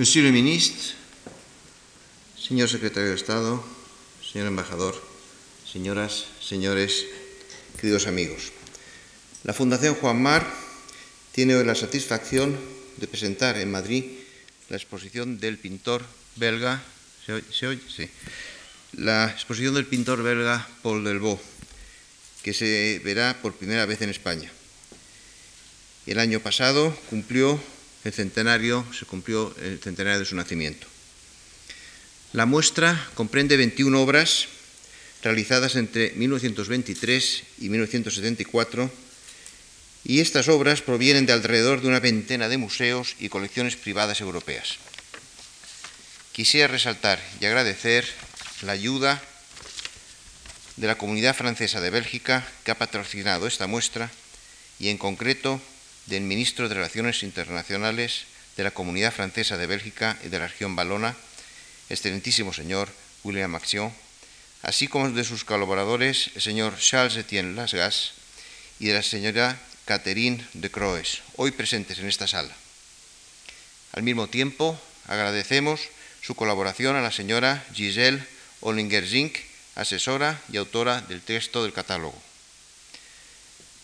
Monsieur le ministre, señor secretario de Estado, señor embajador, señoras, señores, queridos amigos. La Fundación Juan Mar tiene hoy la satisfacción de presentar en Madrid la exposición del pintor belga. La exposición del pintor belga Paul Delvaux, que se verá por primera vez en España. El año pasado cumplió el centenario, se cumplió el centenario de su nacimiento. La muestra comprende 21 obras realizadas entre 1923 y 1974 y estas obras provienen de alrededor de una veintena de museos y colecciones privadas europeas. Quisiera resaltar y agradecer la ayuda de la comunidad francesa de Bélgica que ha patrocinado esta muestra y en concreto del ministro de Relaciones Internacionales de la Comunidad Francesa de Bélgica y de la región Valona, excelentísimo señor William Action, así como de sus colaboradores, el señor Charles Etienne Lasgas y de la señora Catherine de Croes, hoy presentes en esta sala. Al mismo tiempo, agradecemos su colaboración a la señora Giselle Ollinger-Zink, asesora y autora del texto del catálogo.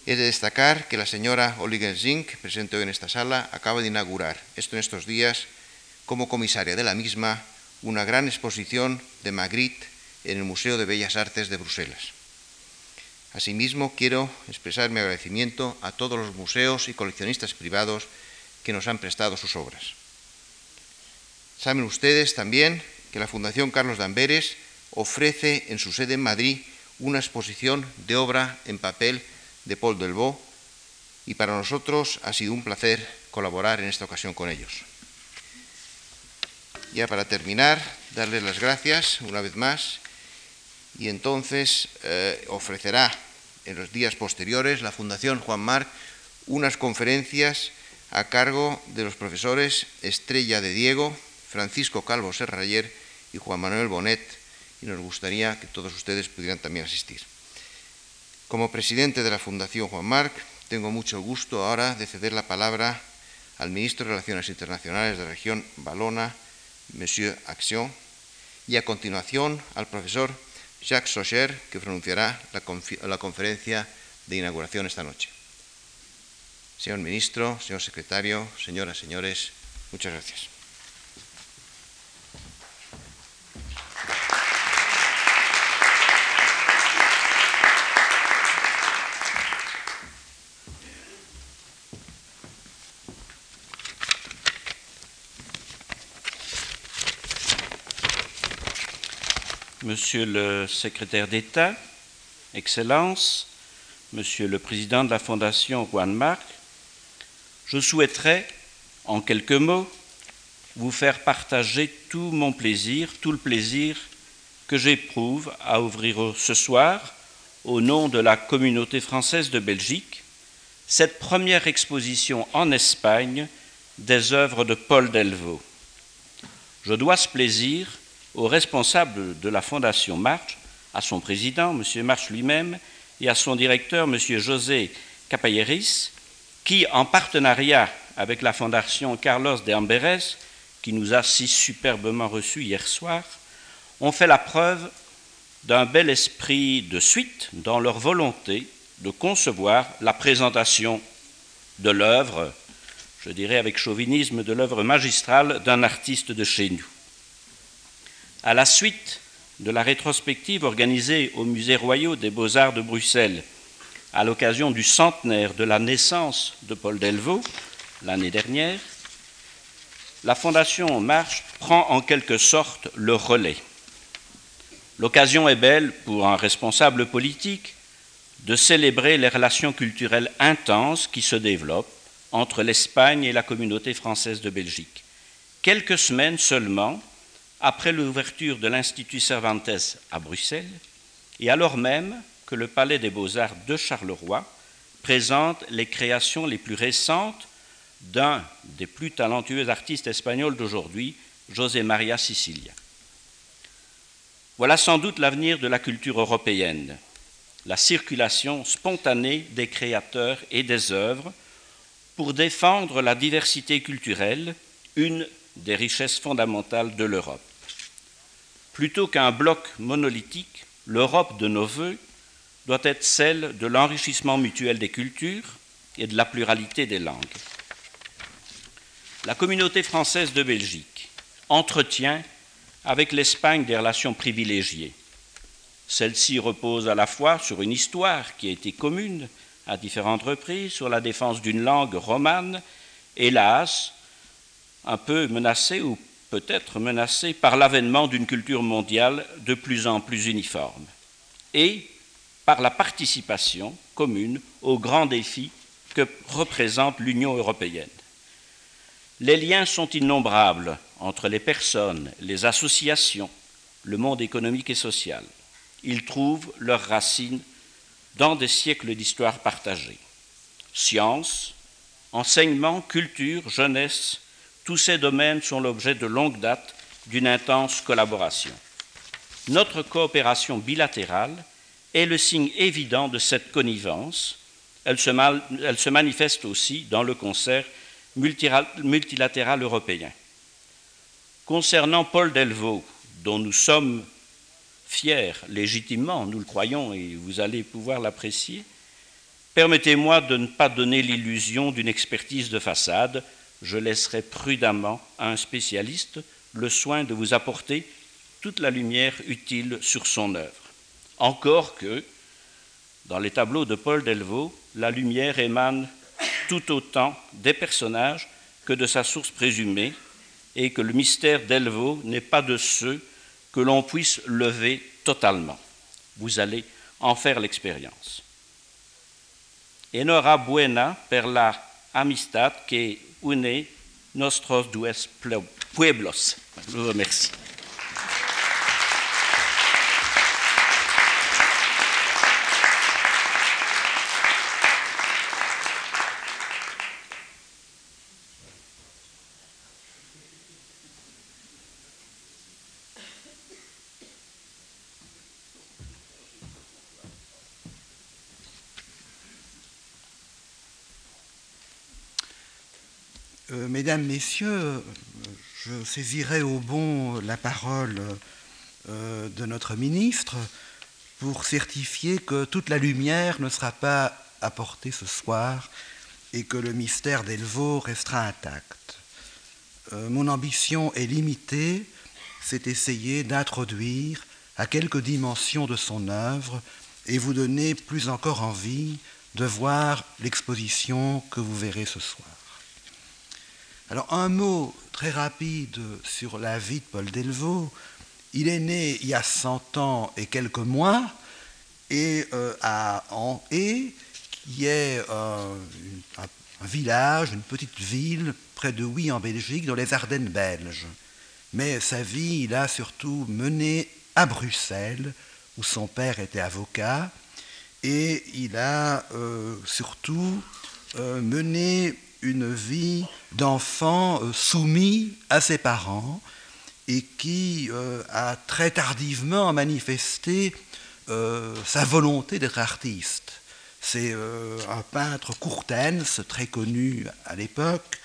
He de destacar que la señora Ollinger-Zink, presente hoy en esta sala, acaba de inaugurar, esto en estos días, como comisaria de la misma, una gran exposición de Magritte en el Museo de Bellas Artes de Bruselas. Asimismo, quiero expresar mi agradecimiento a todos los museos y coleccionistas privados que nos han prestado sus obras. Saben ustedes también que la Fundación Carlos Damberes ofrece en su sede en Madrid una exposición de obra en papel de Paul Delvaux y para nosotros ha sido un placer colaborar en esta ocasión con ellos. Ya para terminar, darles las gracias una vez más y entonces eh, ofrecerá en los días posteriores la Fundación Juan Marc unas conferencias a cargo de los profesores Estrella de Diego, Francisco Calvo Serrayer y Juan Manuel Bonet, y nos gustaría que todos ustedes pudieran también asistir. Como presidente de la Fundación Juan Marc, tengo mucho gusto ahora de ceder la palabra al ministro de Relaciones Internacionales de la región Valona, Monsieur Action, y a continuación al profesor Jacques Socher, que pronunciará la, conferencia de inauguración esta noche. Señor ministro, señor secretario, señoras, señores, muchas gracias. Monsieur le secrétaire d'État, Excellences, Monsieur le président de la Fondation Juan Marc, je souhaiterais, en quelques mots, vous faire partager tout mon plaisir, tout le plaisir que j'éprouve à ouvrir ce soir, au nom de la communauté française de Belgique, cette première exposition en Espagne des œuvres de Paul Delvaux. Je dois ce plaisir au responsable de la Fondation March, à son président, M. March lui-même, et à son directeur, M. José Capayeris, qui, en partenariat avec la Fondation Carlos de Amberes, qui nous a si superbement reçus hier soir, ont fait la preuve d'un bel esprit de suite dans leur volonté de concevoir la présentation de l'œuvre, je dirais avec chauvinisme, de l'œuvre magistrale d'un artiste de chez nous. À la suite de la rétrospective organisée au Musée royal des beaux-arts de Bruxelles à l'occasion du centenaire de la naissance de Paul Delvaux l'année dernière, la Fondation Marche prend en quelque sorte le relais. L'occasion est belle pour un responsable politique de célébrer les relations culturelles intenses qui se développent entre l'Espagne et la communauté française de Belgique. Quelques semaines seulement après l'ouverture de l'Institut Cervantes à Bruxelles, et alors même que le Palais des Beaux-Arts de Charleroi présente les créations les plus récentes d'un des plus talentueux artistes espagnols d'aujourd'hui, José María Sicilia. Voilà sans doute l'avenir de la culture européenne, la circulation spontanée des créateurs et des œuvres pour défendre la diversité culturelle, une des richesses fondamentales de l'Europe. Plutôt qu'un bloc monolithique, l'Europe de nos voeux doit être celle de l'enrichissement mutuel des cultures et de la pluralité des langues. La communauté française de Belgique entretient avec l'Espagne des relations privilégiées. Celle-ci repose à la fois sur une histoire qui a été commune à différentes reprises, sur la défense d'une langue romane, hélas, un peu menacée ou peut-être menacée par l'avènement d'une culture mondiale de plus en plus uniforme, et par la participation commune aux grands défis que représente l'Union européenne. Les liens sont innombrables entre les personnes, les associations, le monde économique et social. Ils trouvent leurs racines dans des siècles d'histoire partagée. Science, enseignement, culture, jeunesse, tous ces domaines sont l'objet de longue date d'une intense collaboration. Notre coopération bilatérale est le signe évident de cette connivence. Elle se, elle se manifeste aussi dans le concert multilatéral européen. Concernant Paul Delvaux, dont nous sommes fiers, légitimement, nous le croyons et vous allez pouvoir l'apprécier, permettez-moi de ne pas donner l'illusion d'une expertise de façade. Je laisserai prudemment à un spécialiste le soin de vous apporter toute la lumière utile sur son œuvre. Encore que, dans les tableaux de Paul Delvaux, la lumière émane tout autant des personnages que de sa source présumée, et que le mystère d'Elvaux n'est pas de ceux que l'on puisse lever totalement. Vous allez en faire l'expérience. Enora buena per la amistad que une nostros dos pueblos. Je vous remercie. Mesdames, Messieurs, je saisirai au bon la parole euh, de notre ministre pour certifier que toute la lumière ne sera pas apportée ce soir et que le mystère d'Elvaux restera intact. Euh, mon ambition est limitée, c'est essayer d'introduire à quelques dimensions de son œuvre et vous donner plus encore envie de voir l'exposition que vous verrez ce soir. Alors un mot très rapide sur la vie de Paul Delvaux. Il est né il y a 100 ans et quelques mois et euh, à An-Et, qui est euh, un, village, une petite ville près de Huy en Belgique, dans les Ardennes belges. Mais sa vie, il a surtout mené à Bruxelles, où son père était avocat, et il a euh, surtout mené une vie d'enfant euh, soumis à ses parents et qui euh, a très tardivement manifesté euh, sa volonté d'être artiste. C'est un peintre Courtens, très connu à l'époque,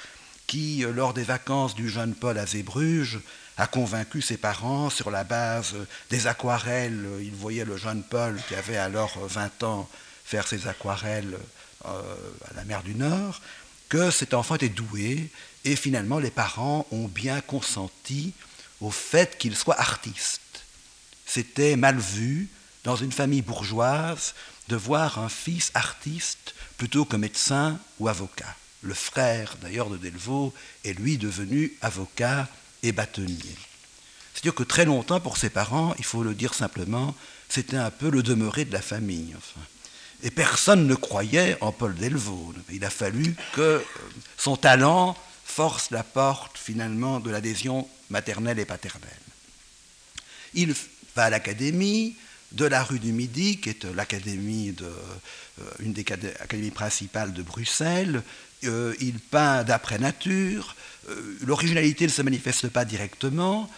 qui, lors des vacances du jeune Paul à Zébruges, a convaincu ses parents sur la base des aquarelles. Il voyait le jeune Paul, qui avait alors 20 ans, faire ses aquarelles à la mer du Nord que cet enfant était doué et finalement les parents ont bien consenti au fait qu'il soit artiste. C'était mal vu dans une famille bourgeoise de voir un fils artiste plutôt que médecin ou avocat. Le frère d'ailleurs de Delvaux est lui devenu avocat et bâtonnier. C'est-à-dire que très longtemps pour ses parents, il faut le dire simplement, c'était un peu le demeuré de la famille. Enfin. Et personne ne croyait en Paul Delvaux. Il a fallu que euh, son talent force la porte finalement de l'adhésion maternelle et paternelle. Il va à l'académie de la rue du Midi, qui est l'académie de, euh, une des académies principales de Bruxelles. Euh, il peint d'après nature. L'originalité ne se manifeste pas directement.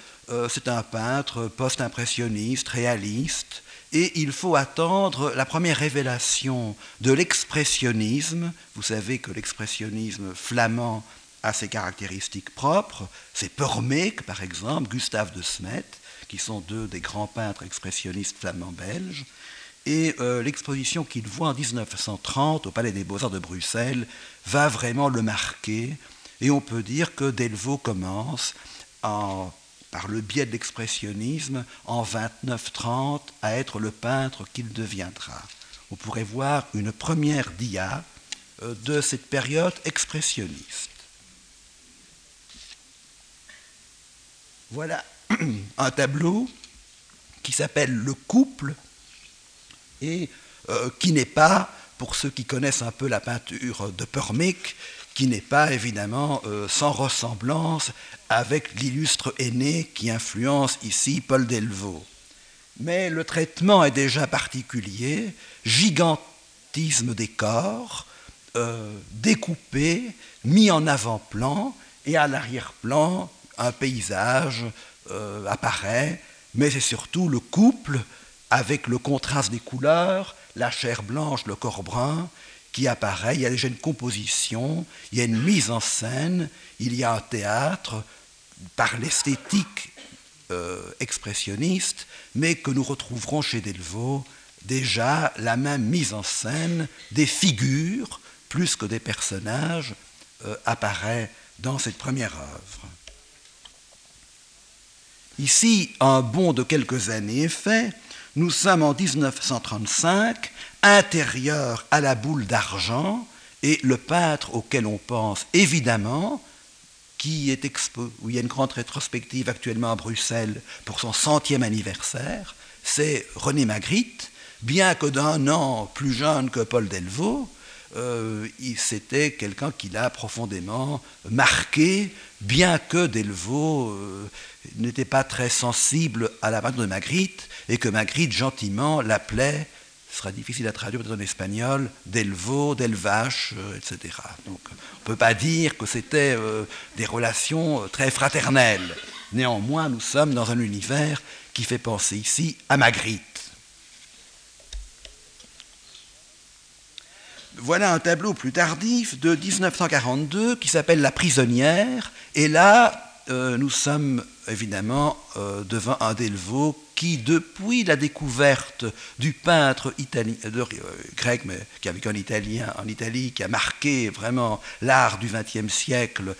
C'est un peintre post-impressionniste, réaliste, et il faut attendre la première révélation de l'expressionnisme. Vous savez que l'expressionnisme flamand a ses caractéristiques propres. C'est Permeek, par exemple, Gustave de Smet, qui sont deux des grands peintres expressionnistes flamands belges. Et euh, l'exposition qu'il voit en 1930 au Palais des Beaux-Arts de Bruxelles va vraiment le marquer. Et on peut dire que Delvaux commence, par le biais de l'expressionnisme, en 29-30, à être le peintre qu'il deviendra. On pourrait voir une première dia euh, de cette période expressionniste. Voilà un tableau qui s'appelle Le couple et euh, qui n'est pas, pour ceux qui connaissent un peu la peinture de Permick, qui n'est pas évidemment euh, sans ressemblance avec l'illustre aîné qui influence ici Paul Delvaux. Mais le traitement est déjà particulier, gigantisme des corps, euh, découpé, mis en avant-plan, et à l'arrière-plan, un paysage apparaît, mais c'est surtout le couple avec le contraste des couleurs, la chair blanche, le corps brun, qui apparaît. Il y a déjà une composition, il y a une mise en scène, il y a un théâtre par l'esthétique euh, expressionniste, mais que nous retrouverons chez Delvaux déjà la même mise en scène des figures plus que des personnages euh, apparaît dans cette première œuvre. Ici, un bond de quelques années est fait nous sommes en 1935, intérieur à la boule d'argent, et le peintre auquel on pense évidemment, qui est expo, où il y a une grande rétrospective actuellement à Bruxelles pour son centième anniversaire, c'est René Magritte, bien que d'un an plus jeune que Paul Delvaux, euh, c'était quelqu'un qui l'a profondément marqué, bien que Delvaux euh, n'était pas très sensible à la peinture de Magritte, et que Magritte gentiment l'appelait, ce sera difficile à traduire en espagnol, Delvaux, Delvache, euh, etc. Donc on ne peut pas dire que c'était des relations très fraternelles. Néanmoins, nous sommes dans un univers qui fait penser ici à Magritte. voilà un tableau plus tardif de 1942 qui s'appelle La prisonnière. Et là, euh, nous sommes évidemment euh, devant un Delvaux qui, depuis la découverte du peintre euh, grec, mais qui a vécu en, italien, en Italie, qui a marqué vraiment l'art du XXe siècle,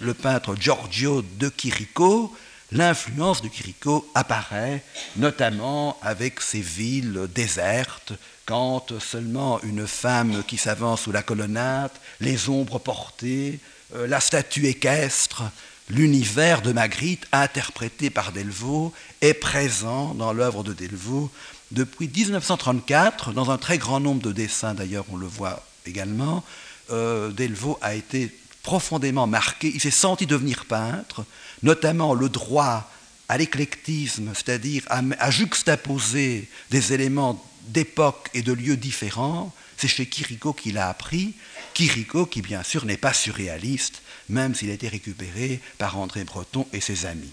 le peintre Giorgio de Chirico, l'influence de Chirico apparaît notamment avec ces villes désertes, quand seulement une femme qui s'avance sous la colonnade, les ombres portées, la statue équestre, l'univers de Magritte, interprété par Delvaux, est présent dans l'œuvre de Delvaux depuis 1934, dans un très grand nombre de dessins d'ailleurs, on le voit également. Euh, Delvaux a été profondément marqué, il s'est senti devenir peintre, notamment le droit à l'éclectisme, c'est-à-dire à, juxtaposer des éléments d'époque et de lieux différents, c'est chez Kiriko qu'il a appris. Kiriko, qui bien sûr n'est pas surréaliste, même s'il a été récupéré par André Breton et ses amis.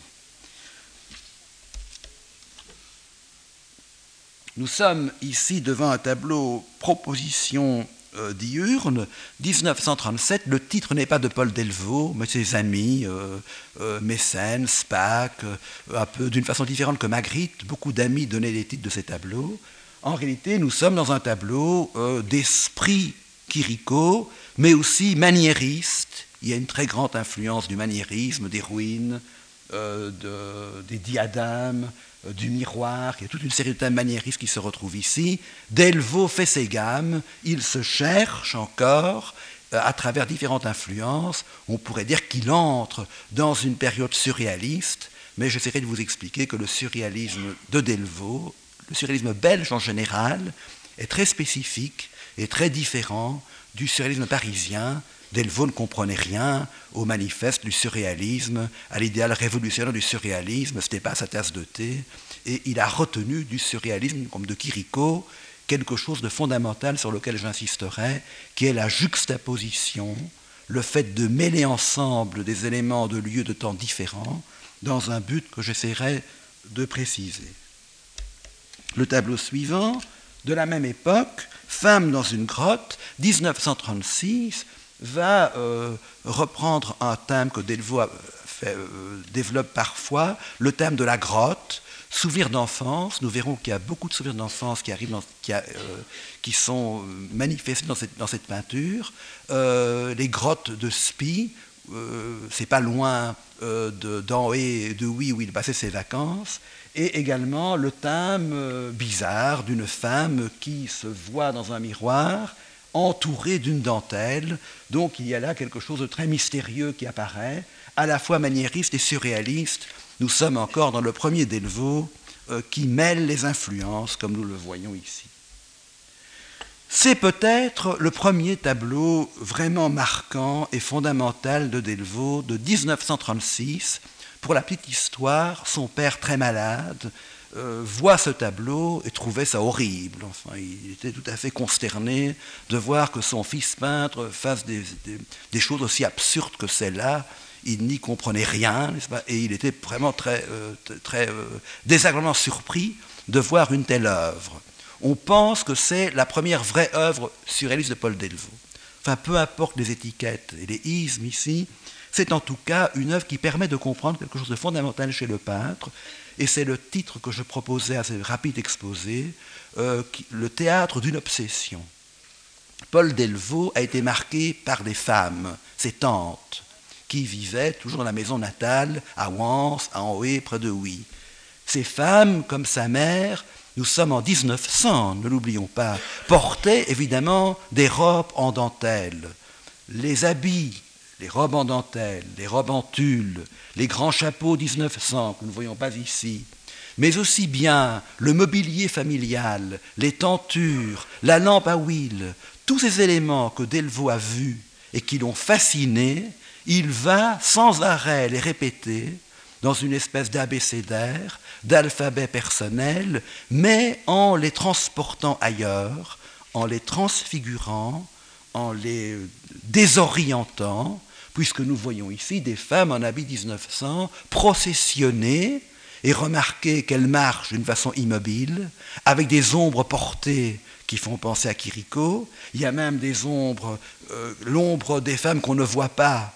Nous sommes ici devant un tableau proposition euh, diurne, 1937, le titre n'est pas de Paul Delvaux, mais ses amis, euh, euh, Spack, peu d'une façon différente que Magritte, beaucoup d'amis donnaient les titres de ces tableaux. En réalité, nous sommes dans un tableau d'esprit Quirico, mais aussi maniériste. Il y a une très grande influence du maniérisme, des ruines, des diadames, euh, du miroir, il y a toute une série de thèmes maniéristes qui se retrouvent ici. Delvaux fait ses gammes, il se cherche encore euh, à travers différentes influences. On pourrait dire qu'il entre dans une période surréaliste, mais j'essaierai de vous expliquer que le surréalisme de Delvaux, le surréalisme belge en général, est très spécifique et très différent du surréalisme parisien Delvaux ne comprenait rien au manifeste du surréalisme, à l'idéal révolutionnaire du surréalisme, ce n'était pas sa tasse de thé, et il a retenu du surréalisme, comme de Chirico, quelque chose de fondamental sur lequel j'insisterai, qui est la juxtaposition, le fait de mêler ensemble des éléments de lieux de temps différents dans un but que j'essaierai de préciser. Le tableau suivant, de la même époque, Femme dans une grotte, 1936, va reprendre un thème que Delvaux développe parfois, le thème de la grotte, Souvenirs d'enfance, nous verrons qu'il y a beaucoup de souvenirs d'enfance qui, arrivent qui, qui, sont manifestés dans cette, peinture. les grottes de Spi, c'est pas loin d'en et de Oui où il passait ses vacances et également le thème euh, bizarre d'une femme qui se voit dans un miroir entourée d'une dentelle. Donc il y a là quelque chose de très mystérieux qui apparaît, à la fois maniériste et surréaliste. Nous sommes encore dans le premier Delvaux euh, qui mêle les influences, comme nous le voyons ici. C'est peut-être le premier tableau vraiment marquant et fondamental de Delvaux de 1936 pour la petite histoire, son père très malade euh, voit ce tableau et trouvait ça horrible. Enfin, il était tout à fait consterné de voir que son fils peintre fasse des, choses aussi absurdes que celles-là. Il n'y comprenait rien, pas? Et il était vraiment très, euh, très euh, désagréablement surpris de voir une telle œuvre. On pense que c'est la première vraie œuvre surréaliste de Paul Delvaux. Enfin, peu importe les étiquettes et les ismes ici, c'est en tout cas une œuvre qui permet de comprendre quelque chose de fondamental chez le peintre, et c'est le titre que je proposais à ce rapide exposé, euh, le théâtre d'une obsession. Paul Delvaux a été marqué par des femmes, ses tantes, qui vivaient toujours dans la maison natale, à Wans, à Anhoué, près de Huy. Ces femmes, comme sa mère, nous sommes en 1900, ne l'oublions pas, portaient évidemment des robes en dentelle. Les habits les robes en dentelle, les robes en tulle, les grands chapeaux 1900 que nous ne voyons pas ici, mais aussi bien le mobilier familial, les tentures, la lampe à huile, tous ces éléments que Delvaux a vus et qui l'ont fasciné, il va sans arrêt les répéter dans une espèce d'abécédaire, d'alphabet personnel, mais en les transportant ailleurs, en les transfigurant, en les désorientant, puisque nous voyons ici des femmes en habit 1900 processionner et remarquer qu'elles marchent d'une façon immobile, avec des ombres portées qui font penser à Kiriko. Il y a même des ombres, euh, l'ombre des femmes qu'on ne voit pas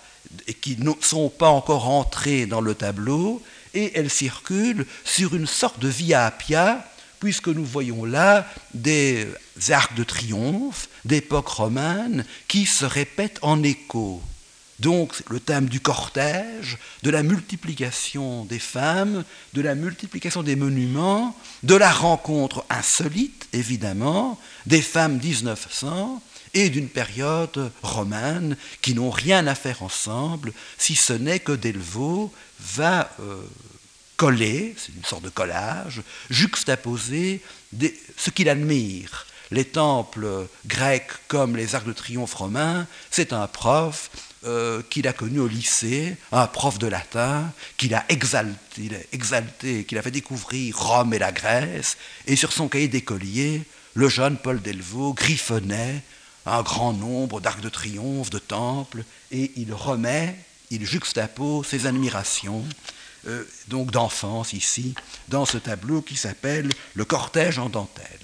et qui ne sont pas encore entrées dans le tableau, et elles circulent sur une sorte de via appia, puisque nous voyons là des arcs de triomphe d'époque romane qui se répètent en écho. Donc le thème du cortège, de la multiplication des femmes, de la multiplication des monuments, de la rencontre insolite, évidemment, des femmes 1900 et d'une période romane qui n'ont rien à faire ensemble, si ce n'est que Delvaux va euh, coller, c'est une sorte de collage, juxtaposer ce qu'il admire. Les temples grecs comme les arcs de triomphe romains, c'est un prof euh, qu'il a connu au lycée, un prof de latin, qu'il a exalté, qu'il a fait découvrir Rome et la Grèce, et sur son cahier d'écolier, le jeune Paul Delvaux griffonnait un grand nombre d'arcs de triomphe, de temples, et il remet, il juxtapose ses admirations, euh, donc d'enfance ici, dans ce tableau qui s'appelle Le cortège en dentelle.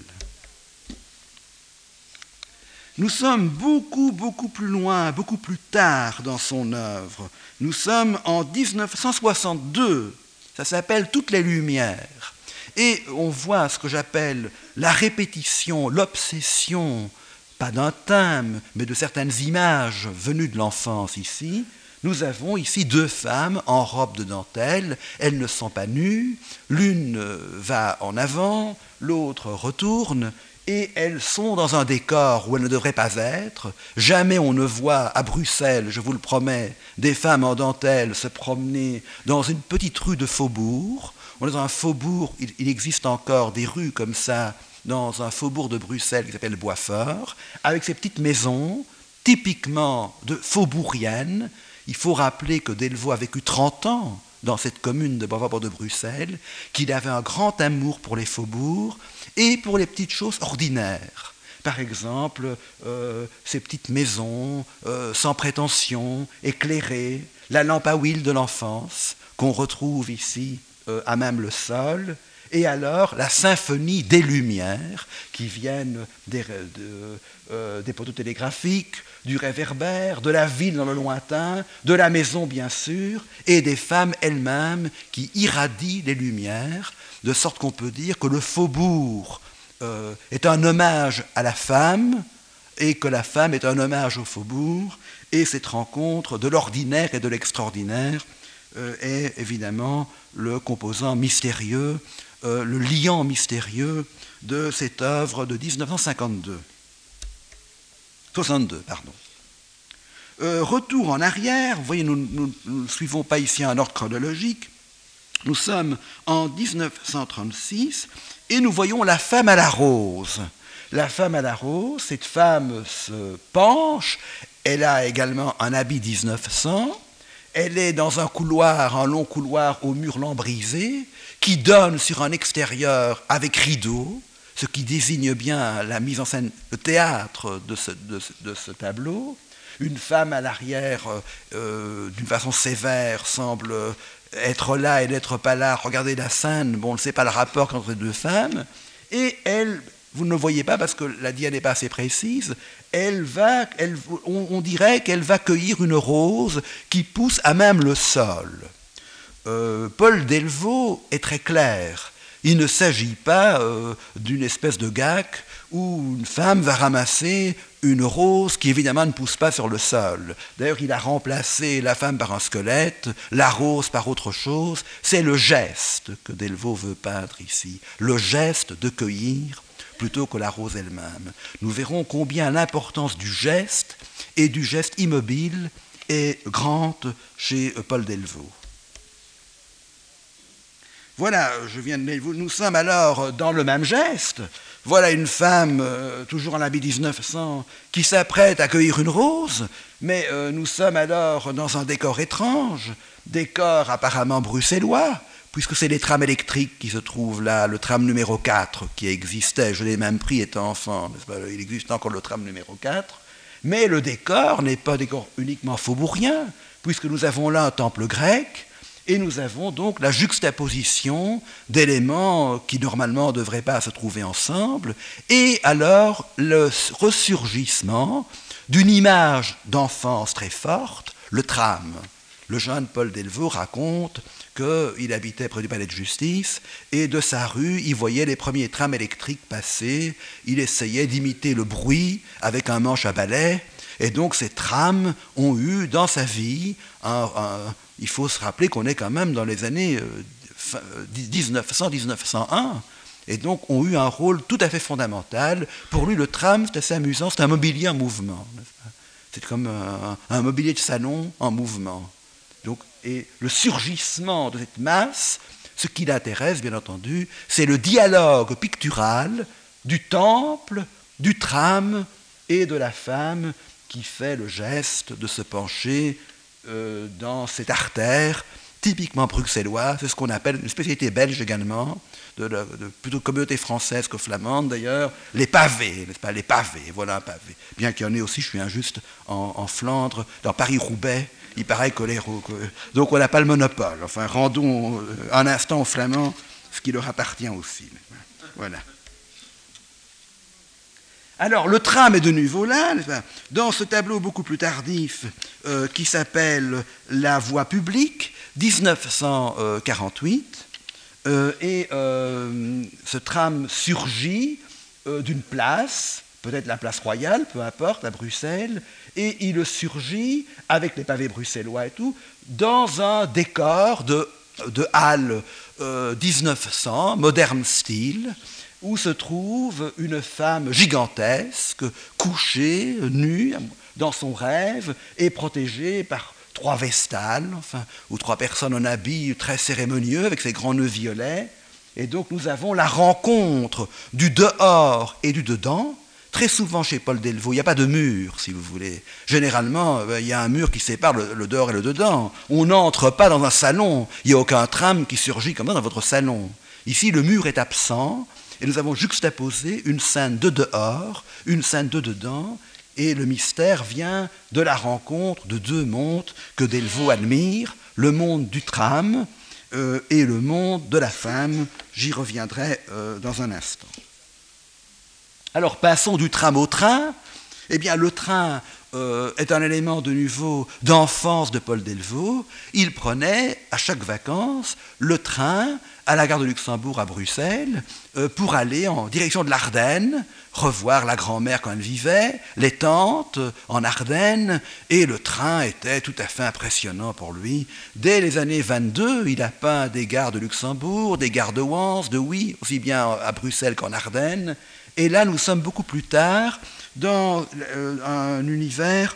Nous sommes beaucoup, beaucoup plus loin, beaucoup plus tard dans son œuvre. Nous sommes en 1962. Ça s'appelle Toutes les Lumières. Et on voit ce que j'appelle la répétition, l'obsession, pas d'un thème, mais de certaines images venues de l'enfance ici. Nous avons ici deux femmes en robe de dentelle. Elles ne sont pas nues. L'une va en avant, l'autre retourne et elles sont dans un décor où elles ne devraient pas être. Jamais on ne voit à Bruxelles, je vous le promets, des femmes en dentelle se promener dans une petite rue de faubourg. On est dans un faubourg, il, existe encore des rues comme ça dans un faubourg de Bruxelles qui s'appelle Boisfort, avec ces petites maisons typiquement de faubouriennes. Il faut rappeler que Delvaux a vécu 30 ans dans cette commune de Boisfort de Bruxelles, qu'il avait un grand amour pour les faubourgs, et pour les petites choses ordinaires. Par exemple, euh, ces petites maisons euh, sans prétention, éclairées, la lampe à huile de l'enfance qu'on retrouve ici euh, à même le sol, Et alors, la symphonie des lumières qui viennent des, euh, des, poteaux télégraphiques, du réverbère, de la ville dans le lointain, de la maison bien sûr, et des femmes elles-mêmes qui irradient les lumières, de sorte qu'on peut dire que le faubourg euh, est un hommage à la femme et que la femme est un hommage au faubourg, et cette rencontre de l'ordinaire et de l'extraordinaire euh, est évidemment le composant mystérieux, euh, le liant mystérieux de cette œuvre de 1952. 62, pardon. Euh, retour en arrière, vous voyez, nous ne suivons pas ici un ordre chronologique. Nous sommes en 1936 et nous voyons la femme à la rose. La femme à la rose, cette femme se penche, elle a également un habit 1900, elle est dans un couloir, un long couloir au mur brisé, qui donne sur un extérieur avec rideau, ce qui désigne bien la mise en scène, le théâtre de ce, tableau. Une femme à l'arrière, euh, d'une façon sévère, semble être là et n'être pas là. Regardez la scène, bon, on ne sait pas le rapport entre les deux femmes. Et elle, vous ne le voyez pas parce que la dia n'est pas assez précise, elle va, on, dirait qu'elle va cueillir une rose qui pousse à même le sol. Euh, Paul Delvaux est très clair. Il ne s'agit pas euh, d'une espèce de gac où une femme va ramasser une rose qui évidemment ne pousse pas sur le sol. D'ailleurs, il a remplacé la femme par un squelette, la rose par autre chose. C'est le geste que Delvaux veut peindre ici, le geste de cueillir plutôt que la rose elle-même. Nous verrons combien l'importance du geste et du geste immobile est grande chez Paul Delvaux. Voilà, je viens nous sommes alors dans le même geste. Voilà une femme, euh, toujours en habit 1900, qui s'apprête à cueillir une rose, mais euh, nous sommes alors dans un décor étrange, décor apparemment bruxellois, puisque c'est les trams électriques qui se trouvent là, le tram numéro 4 qui existait, je l'ai même pris étant enfant, il existe encore le tram numéro 4, mais le décor n'est pas décor uniquement faubourien, puisque nous avons là un temple grec, et nous avons donc la juxtaposition d'éléments qui normalement ne devraient pas se trouver ensemble, et alors le ressurgissement d'une image d'enfance très forte, le tram. Le jeune Paul Delvaux raconte qu'il habitait près du palais de justice, et de sa rue, il voyait les premiers trams électriques passer, il essayait d'imiter le bruit avec un manche à balai, et donc ces trams ont eu dans sa vie, il faut se rappeler qu'on est quand même dans les années 1900-1901, euh, et donc ont eu un rôle tout à fait fondamental. Pour lui, le tram, c'est assez amusant, c'est un mobilier en mouvement. C'est comme un, un, mobilier de salon en mouvement. Donc et le surgissement de cette masse, ce qui l'intéresse, bien entendu, c'est le dialogue pictural du temple, du tram et de la femme qui fait le geste de se pencher euh, dans cette artère typiquement bruxelloise, c'est ce qu'on appelle une spécialité belge également, de, plutôt communauté française que flamande d'ailleurs, les pavés, n'est-ce pas, les pavés, voilà un pavé. Bien qu'il y en ait aussi, je suis injuste, en Flandre, dans Paris-Roubaix, il paraît que les... Donc on n'a pas le monopole. Enfin, rendons euh, un instant aux Flamands ce qui leur appartient aussi. Voilà. Alors, le tram est de nouveau là, dans ce tableau beaucoup plus tardif euh, qui s'appelle La voie publique, 1948. Euh, et ce tram surgit d'une place, peut-être la place royale, peu importe, à Bruxelles, et il surgit, avec les pavés bruxellois et tout, dans un décor de, de halle 1900, euh, moderne style, où se trouve une femme gigantesque, couchée, nue, dans son rêve, et protégée par trois vestales, enfin, ou trois personnes en habit très cérémonieux, avec ses grands nœuds violets. Et donc nous avons la rencontre du dehors et du dedans, Très souvent chez Paul Delvaux, il n'y a pas de mur, si vous voulez. Généralement, euh, il y a un mur qui sépare le, dehors et le dedans. On n'entre pas dans un salon. Il n'y a aucun tram qui surgit comme dans votre salon. Ici, le mur est absent et nous avons juxtaposé une scène de dehors, une scène de dedans, et le mystère vient de la rencontre de deux mondes que Delvaux admire, le monde du tram euh, et le monde de la femme j'y reviendrai dans un instant. Alors passons du tram au train. Eh bien, le train euh, est un élément de nouveau d'enfance de Paul Delvaux. Il prenait à chaque vacances le train à la gare de Luxembourg à Bruxelles euh, pour aller en direction de l'Ardenne, revoir la grand-mère quand elle vivait, les tantes euh, en Ardennes, et le train était tout à fait impressionnant pour lui. Dès les années 22, il a peint des gares de Luxembourg, des gares de Wans, de Oui, aussi bien à Bruxelles qu'en Ardennes. Et là, nous sommes beaucoup plus tard dans euh, un univers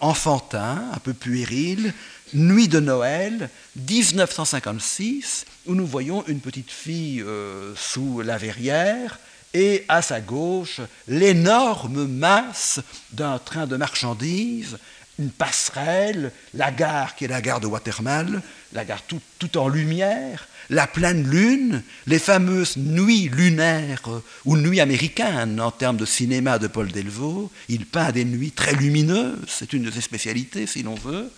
enfantin, un peu puéril, Nuit de Noël, 1956, où nous voyons une petite fille euh, sous la verrière et à sa gauche l'énorme masse d'un train de marchandises, une passerelle, la gare qui est la gare de Watermal, la gare tout en lumière, la pleine lune, les fameuses nuits lunaires euh, ou nuits américaines en termes de cinéma de Paul Delvaux. Il peint des nuits très lumineuses, c'est une de ses spécialités si l'on veut.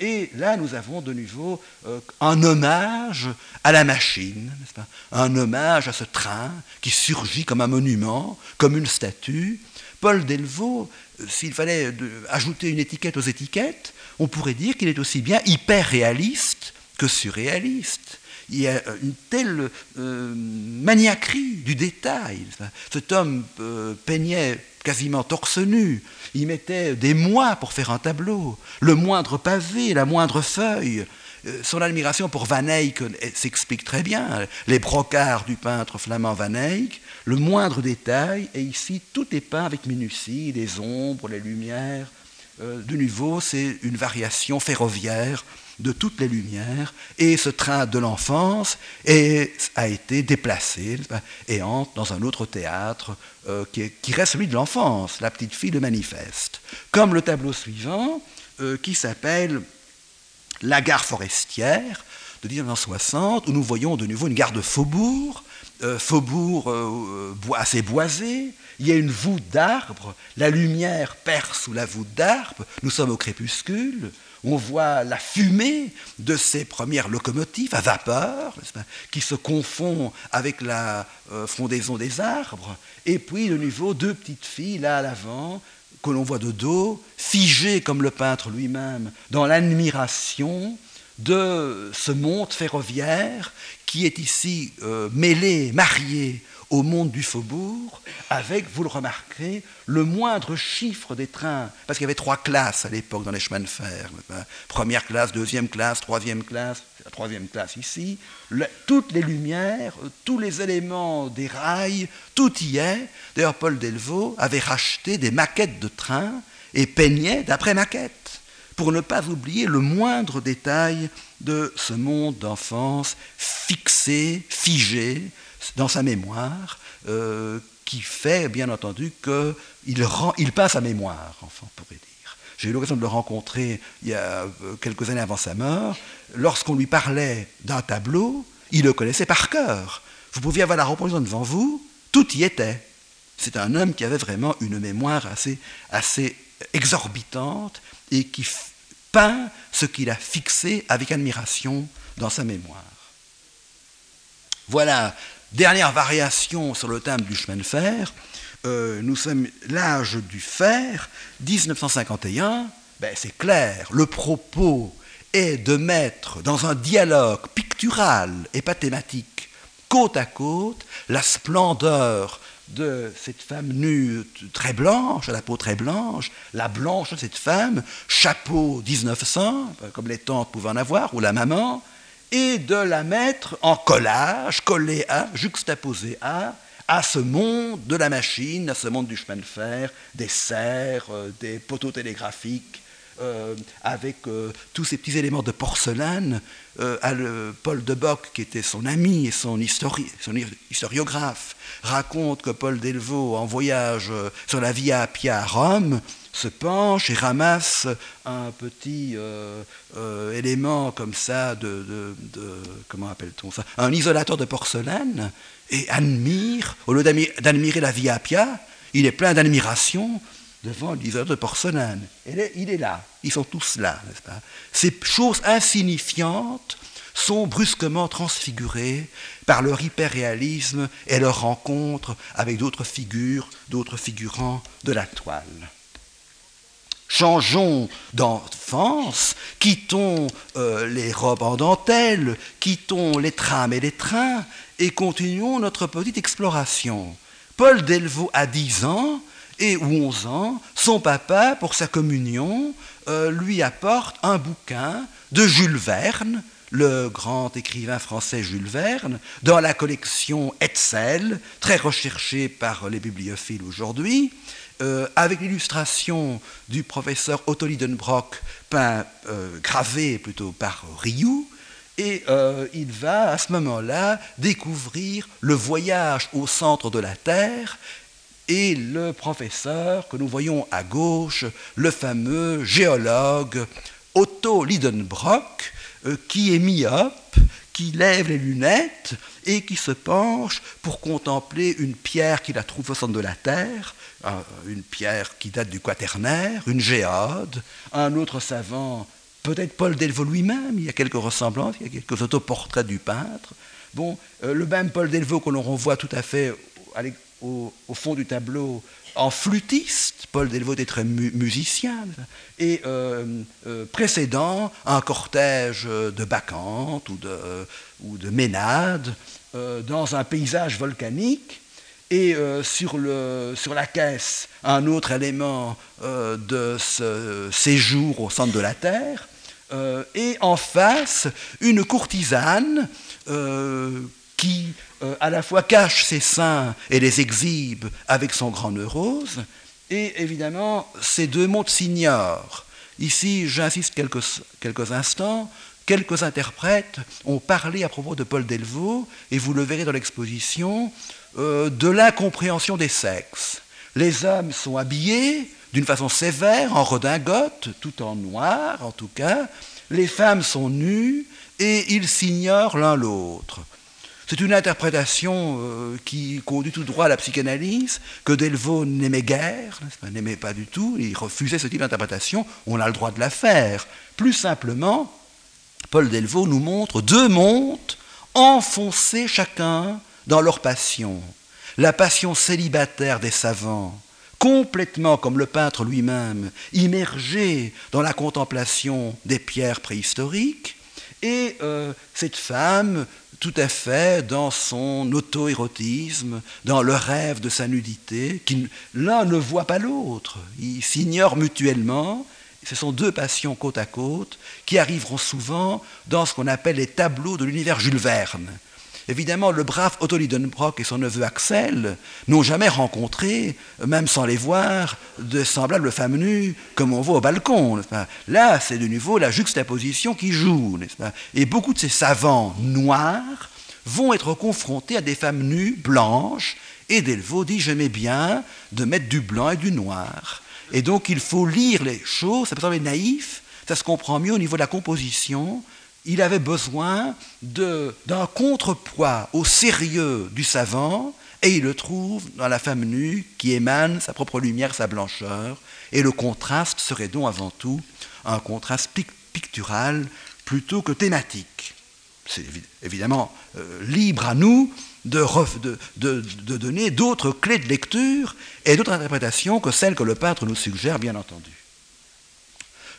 Et là, nous avons de nouveau euh, un hommage à la machine, pas? Un hommage à ce train qui surgit comme un monument, comme une statue. Paul Delvaux, euh, s'il fallait ajouter une étiquette aux étiquettes, on pourrait dire qu'il est aussi bien hyper réaliste que surréaliste il y a une telle euh, maniaquerie du détail. Cet homme euh, peignait quasiment torse nu. Il mettait des mois pour faire un tableau. Le moindre pavé, la moindre feuille. Euh, son admiration pour Van Eyck s'explique très bien. Les brocards du peintre flamand Van Eyck, le moindre détail, et ici tout est peint avec minutie, les ombres, les lumières. de nouveau, c'est une variation ferroviaire de toutes les lumières, et ce train de l'enfance a été déplacé et entre dans un autre théâtre euh, qui, reste celui de l'enfance, la petite fille de manifeste. Comme le tableau suivant, euh, qui s'appelle La gare forestière de 1960, où nous voyons de nouveau une gare de faubourg, euh, faubourg assez boisé, il y a une voûte d'arbres, la lumière perce sous la voûte d'arbres, nous sommes au crépuscule, on voit la fumée de ces premières locomotives à vapeur, qui se confond avec la euh, frondaison des arbres, et puis de nouveau deux petites filles là à l'avant, que l'on voit de dos, figées comme le peintre lui-même, dans l'admiration de ce monde ferroviaire qui est ici euh, mêlé, marié au monde du faubourg, avec, vous le remarquerez, le moindre chiffre des trains, parce qu'il y avait trois classes à l'époque dans les chemins de fer, première classe, deuxième classe, troisième classe, la troisième classe ici, toutes les lumières, tous les éléments des rails, tout y est. D'ailleurs, Paul Delvaux avait racheté des maquettes de trains et peignait d'après maquettes, pour ne pas oublier le moindre détail de ce monde d'enfance fixé, figé, dans sa mémoire, euh, qui fait, bien entendu, qu'il il peint sa mémoire, enfin, on pourrait dire. J'ai eu l'occasion de le rencontrer il y a euh, quelques années avant sa mort. Lorsqu'on lui parlait d'un tableau, il le connaissait par cœur. Vous pouviez avoir la reproduction devant vous, tout y était. C'est un homme qui avait vraiment une mémoire assez, assez exorbitante et qui peint ce qu'il a fixé avec admiration dans sa mémoire. Voilà Dernière variation sur le thème du chemin de fer, euh, nous sommes l'âge du fer, 1951, ben c'est clair, le propos est de mettre dans un dialogue pictural et pathématique, côte à côte, la splendeur de cette femme nue très blanche, à la peau très blanche, la blanche de cette femme, chapeau 1900, comme les tantes pouvaient en avoir, ou la maman, et de la mettre en collage, collée à, juxtaposée à, à ce monde de la machine, à ce monde du chemin de fer, des serres, euh, des poteaux télégraphiques, euh, avec euh, tous ces petits éléments de porcelaine. Paul de Bock, qui était son ami et son, son historiographe, raconte que Paul Delvaux, en voyage sur la Via Appia à Rome, se penche et ramasse un petit euh, euh, élément comme ça de, comment appelle-t-on ça? Un isolateur de porcelaine et admire, au lieu d'admirer la Via Appia, il est plein d'admiration devant l'isolateur de porcelaine. Il est, là, ils sont tous là, n'est-ce pas? Ces choses insignifiantes sont brusquement transfigurés par leur hyperréalisme et leur rencontre avec d'autres figures, d'autres figurants de la toile. Changeons d'enfance, quittons euh, les robes en dentelle, quittons les trames et les trains et continuons notre petite exploration. Paul Delvaux a 10 ans et ou 11 ans, son papa, pour sa communion, euh, lui apporte un bouquin de Jules Verne, le grand écrivain français Jules Verne, dans la collection Hetzel, très recherchée par les bibliophiles aujourd'hui, euh, avec l'illustration du professeur Otto Lidenbrock, peint, euh, gravé plutôt par Rioux, et euh, il va à ce moment-là découvrir le voyage au centre de la Terre et le professeur que nous voyons à gauche, le fameux géologue Otto Lidenbrock, qui est myope, qui lève les lunettes et qui se penche pour contempler une pierre qu'il a trouvée au centre de la Terre, une pierre qui date du quaternaire, une géode, un autre savant, peut-être Paul Delvaux lui-même, il y a quelques ressemblances, il y a quelques autoportraits du peintre. Bon, euh, le même Paul Delvaux que l'on renvoie tout à fait au, fond du tableau en flûtiste, Paul Delvaux était très musicien, et euh, euh, précédant un cortège de bacchantes ou de ménades dans un paysage volcanique, et euh, sur, la caisse un autre élément euh, de ce séjour au centre de la Terre, euh, et en face une courtisane qui à la fois cache ses seins et les exhibe avec son grand neurose, et évidemment ces deux mondes s'ignorent. Ici, j'insiste quelques instants, quelques interprètes ont parlé à propos de Paul Delvaux, et vous le verrez dans l'exposition, euh, de l'incompréhension des sexes. Les hommes sont habillés d'une façon sévère, en redingote, tout en noir en tout cas. Les femmes sont nues et ils s'ignorent l'un l'autre. C'est une interprétation euh, qui conduit tout droit à la psychanalyse, que Delvaux n'aimait guère, n'aimait pas du tout, il refusait ce type d'interprétation, on a le droit de la faire. Plus simplement, Paul Delvaux nous montre deux mondes enfoncés chacun dans leur passion, la passion célibataire des savants, complètement comme le peintre lui-même, immergé dans la contemplation des pierres préhistoriques, et euh, cette femme tout à fait dans son auto-érotisme, dans le rêve de sa nudité, qui l'un ne voit pas l'autre, ils s'ignorent mutuellement, ce sont deux passions côte à côte qui arriveront souvent dans ce qu'on appelle les tableaux de l'univers Jules Verne. Évidemment, le brave Otto Lidenbrock et son neveu Axel n'ont jamais rencontré, même sans les voir, de semblables femmes nues comme on voit au balcon. Là, c'est de nouveau la juxtaposition qui joue. Et beaucoup de ces savants noirs vont être confrontés à des femmes nues, blanches, et Delvaux dit J'aimais bien de mettre du blanc et du noir. Et donc, il faut lire les choses, ça peut sembler naïf, ça se comprend mieux au niveau de la composition, il avait besoin d'un contrepoids au sérieux du savant, et il le trouve dans la femme nue qui émane sa propre lumière, sa blancheur, et le contraste serait donc avant tout un contraste pictural plutôt que thématique. C'est évidemment euh, libre à nous de, donner d'autres clés de lecture et d'autres interprétations que celles que le peintre nous suggère, bien entendu.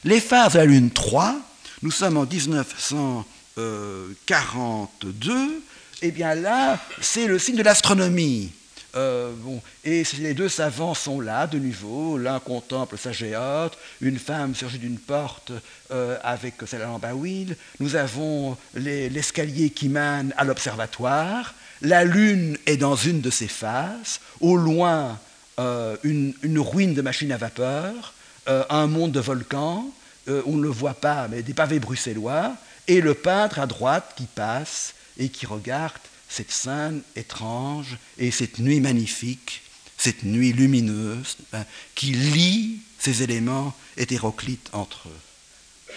Les phases de la Lune 3 nous sommes en 1942, et bien là, c'est le signe de l'astronomie. Euh, bon, et les deux savants sont là de nouveau. L'un contemple sa géote, une femme surgit d'une porte euh, avec sa lampe à huile. Nous avons l'escalier qui mène à l'observatoire. La lune est dans une de ses faces. Au loin, euh, une, une, ruine de machine à vapeur, un monde de volcans. Euh, on ne le voit pas, mais des pavés bruxellois, et le peintre à droite qui passe et qui regarde cette scène étrange et cette nuit magnifique, cette nuit lumineuse, hein, qui lie ces éléments hétéroclites entre eux.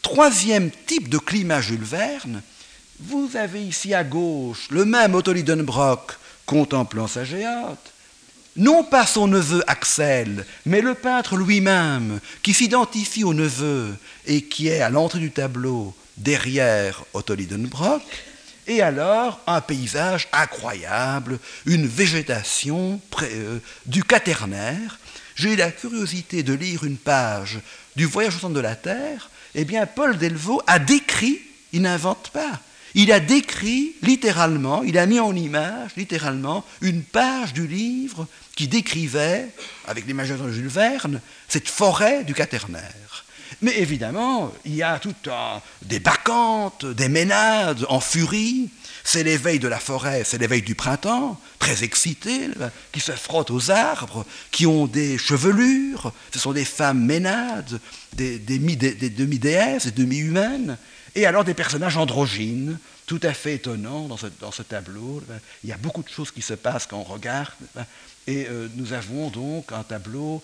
Troisième type de climat Jules Verne, vous avez ici à gauche le même Otto Lidenbrock contemplant sa géante, non pas son neveu Axel, mais le peintre lui-même, qui s'identifie au neveu et qui est à l'entrée du tableau derrière Otto Lidenbrock, et alors un paysage incroyable, une végétation euh, du quaternaire. J'ai eu la curiosité de lire une page du Voyage au centre de la Terre. Eh bien, Paul Delvaux a décrit, il n'invente pas, il a décrit littéralement, il a mis en image littéralement une page du livre qui décrivait, avec l'imagination de Jules Verne, cette forêt du quaternaire. Mais évidemment, il y a tout un, des bacchantes, des ménades en furie. C'est l'éveil de la forêt, c'est l'éveil du printemps, très excité, qui se frottent aux arbres, qui ont des chevelures. Ce sont des femmes ménades, des, demi-déesses, des demi-humaines. Et alors des personnages androgynes, tout à fait étonnants dans ce, tableau. Il y a beaucoup de choses qui se passent quand on regarde. Et euh, nous avons donc un tableau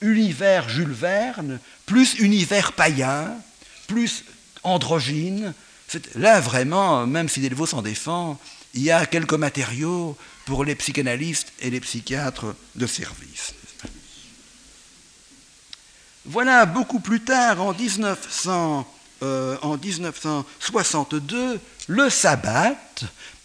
univers Jules Verne, plus univers païen, plus androgyne. Là, vraiment, même si Delvaux s'en défend, il y a quelques matériaux pour les psychanalystes et les psychiatres de service. Voilà, beaucoup plus tard, en, 1900, euh, en 1962, le sabbat,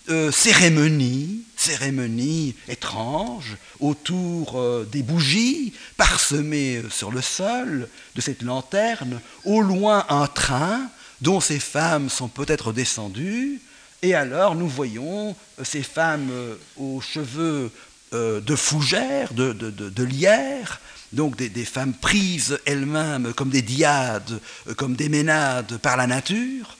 euh, cérémonie, cérémonie étrange autour euh, des bougies parsemées sur le sol de cette lanterne, au loin un train dont ces femmes sont peut-être descendues, et alors nous voyons euh, ces femmes aux cheveux de fougères, de, lierre, donc des, des femmes prises elles-mêmes comme des diades, comme des ménades par la nature,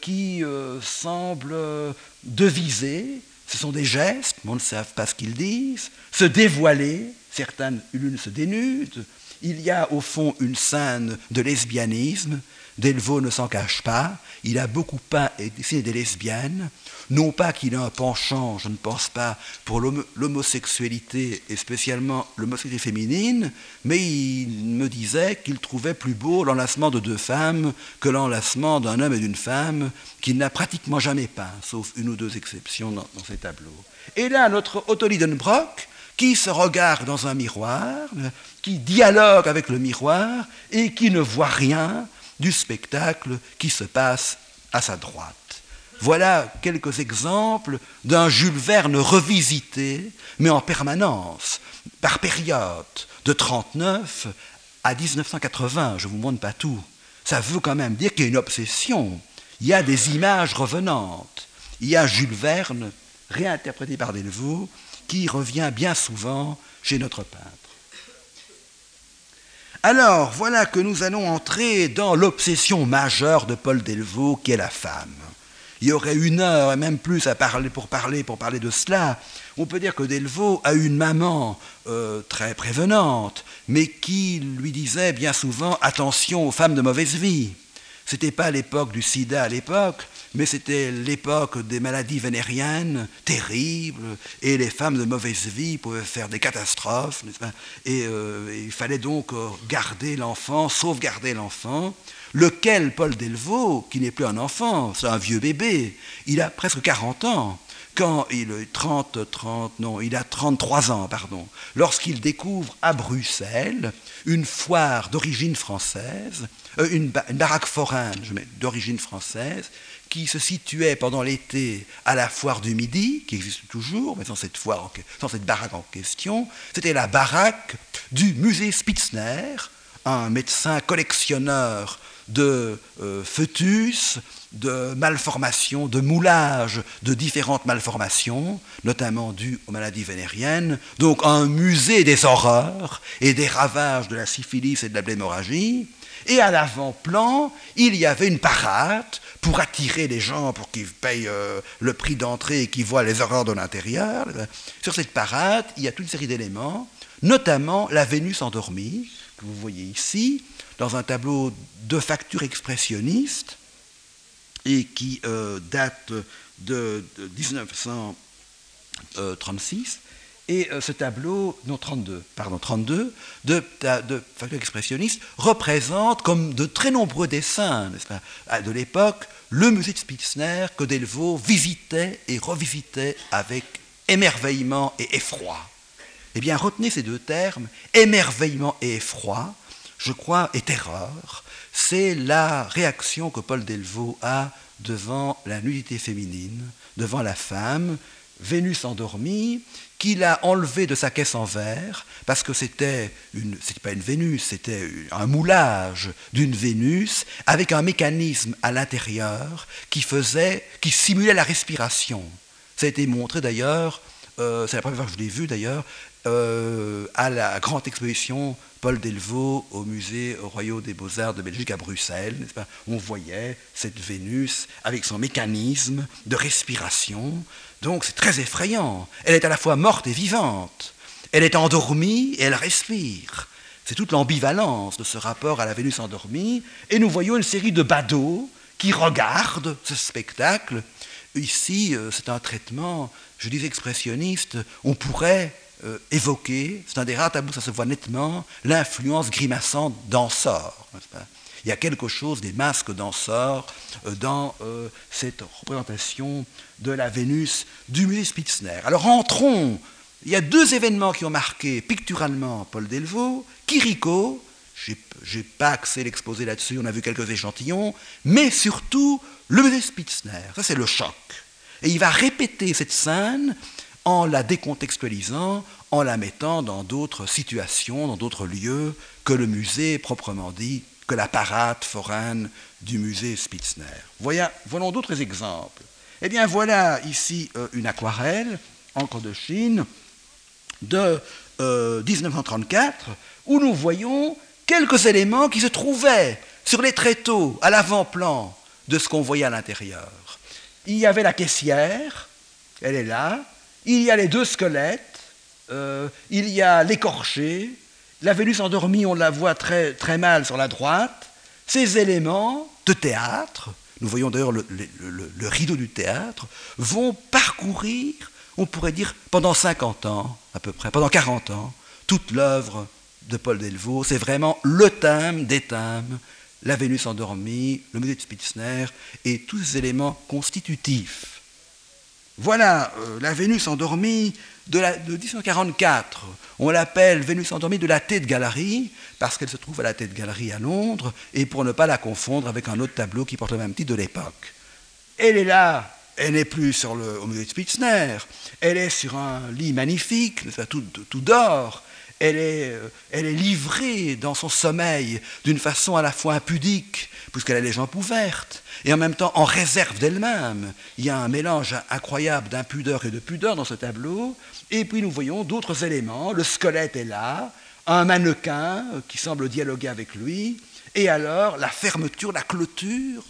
qui semblent deviser, ce sont des gestes, mais on ne sait pas ce qu'ils disent, se dévoiler, certaines l'une se dénudent, il y a au fond une scène de lesbianisme, Delvaux ne s'en cache pas, il a beaucoup peint et dessiné des lesbiennes, non pas qu'il ait un penchant, je ne pense pas, pour l'homosexualité et spécialement l'homosexualité féminine, mais il me disait qu'il trouvait plus beau l'enlacement de deux femmes que l'enlacement d'un homme et d'une femme qu'il n'a pratiquement jamais peint, sauf une ou deux exceptions dans, ses tableaux. Et là, notre Otto Lidenbrock, qui se regarde dans un miroir, qui dialogue avec le miroir et qui ne voit rien du spectacle qui se passe à sa droite. Voilà quelques exemples d'un Jules Verne revisité, mais en permanence, par période, de 39 à 1980. Je ne vous montre pas tout. Ça veut quand même dire qu'il y a une obsession. Il y a des images revenantes. Il y a Jules Verne, réinterprété par Delvaux, qui revient bien souvent chez notre peintre. Alors, voilà que nous allons entrer dans l'obsession majeure de Paul Delvaux, qui est la femme. Il y aurait une heure et même plus à parler pour parler pour parler de cela. On peut dire que Delvaux a une maman euh, très prévenante, mais qui lui disait bien souvent attention aux femmes de mauvaise vie. C'était pas l'époque du sida à l'époque, mais c'était l'époque des maladies vénériennes terribles, et les femmes de mauvaise vie pouvaient faire des catastrophes, et euh, il fallait donc euh, garder l'enfant, sauvegarder l'enfant. Lequel Paul Delvaux, qui n'est plus un enfant, c'est un vieux bébé, il a presque 40 ans, quand il 30, 30, non, il a 33 ans, pardon, lorsqu'il découvre à Bruxelles une foire d'origine française, euh, une, baraque foraine d'origine française, qui se situait pendant l'été à la foire du Midi, qui existe toujours, mais sans cette, baraque en question, c'était la baraque du musée Spitzner, un médecin collectionneur de euh, fœtus, de malformations, de moulage de différentes malformations, notamment dues aux maladies vénériennes, donc un musée des horreurs et des ravages de la syphilis et de la blémorragie. Et à l'avant-plan, il y avait une parade pour attirer les gens, pour qu'ils payent euh, le prix d'entrée et qu'ils voient les horreurs de l'intérieur. Sur cette parade, il y a toute une série d'éléments, notamment la Vénus endormie, que vous voyez ici, dans un tableau de facture expressionniste et qui euh, date de, 1936. Et euh, ce tableau, non 32, pardon, 32, de, de facture expressionniste, représente, comme de très nombreux dessins de l'époque, le musée de Spitzner que Delvaux visitait et revisitait avec émerveillement et effroi. Eh bien, retenez ces deux termes, émerveillement et effroi, je crois, et terreur, c'est la réaction que Paul Delvaux a devant la nudité féminine, devant la femme, Vénus endormie, qu'il a enlevée de sa caisse en verre, parce que c'était une, pas une Vénus, c'était un moulage d'une Vénus avec un mécanisme à l'intérieur qui faisait, qui simulait la respiration. Ça a été montré d'ailleurs, euh, c'est la première fois que je l'ai vu d'ailleurs, euh, à la grande exposition Paul Delvaux au musée Royal des Beaux-Arts de Belgique à Bruxelles. On voyait cette Vénus avec son mécanisme de respiration. Donc c'est très effrayant. Elle est à la fois morte et vivante. Elle est endormie et elle respire. C'est toute l'ambivalence de ce rapport à la Vénus endormie. Et nous voyons une série de badauds qui regardent ce spectacle. Ici, euh, c'est un traitement, je dis expressionniste, on pourrait euh, évoquer, c'est un des rares tableaux, ça se voit nettement, l'influence grimaçante danseur. Il y a quelque chose des masques danseurs euh, dans euh, cette représentation de la Vénus du musée Spitzner. Alors entrons, il y a deux événements qui ont marqué picturalement Paul Delvaux, Kiriko, je n'ai pas accès l'exposé là-dessus, on a vu quelques échantillons, mais surtout le musée Spitzner. Ça, c'est le choc. Et il va répéter cette scène en la décontextualisant, en la mettant dans d'autres situations, dans d'autres lieux que le musée proprement dit, que la parade foraine du musée Spitzner. Voyons, voyons d'autres exemples. Eh bien voilà ici euh, une aquarelle, encre de Chine, de 1934, euh, où nous voyons quelques éléments qui se trouvaient sur les tréteaux, à l'avant-plan de ce qu'on voyait à l'intérieur. Il y avait la caissière, elle est là, il y a les deux squelettes, euh, il y a l'écorché, la Vénus endormie, on la voit très, très mal sur la droite. Ces éléments de théâtre, nous voyons d'ailleurs le, rideau du théâtre, vont parcourir, on pourrait dire, pendant 50 ans, à peu près, pendant 40 ans, toute l'œuvre de Paul Delvaux. C'est vraiment le thème des thèmes, la Vénus endormie, le musée de Spitzner et tous ces éléments constitutifs voilà euh, la Vénus endormie de, 1944. On l'appelle Vénus endormie de la tête galerie parce qu'elle se trouve à la tête galerie à Londres et pour ne pas la confondre avec un autre tableau qui porte le même titre de l'époque. Elle est là, elle n'est plus sur le, au musée de Spitzner, elle est sur un lit magnifique, tout d'or, elle est, euh, elle est livrée dans son sommeil d'une façon à la fois impudique, puisqu'elle a les jambes ouvertes, et en même temps en réserve d'elle-même. Il y a un mélange incroyable d'impudeur et de pudeur dans ce tableau, et puis nous voyons d'autres éléments. Le squelette est là, un mannequin qui semble dialoguer avec lui, et alors la fermeture, la clôture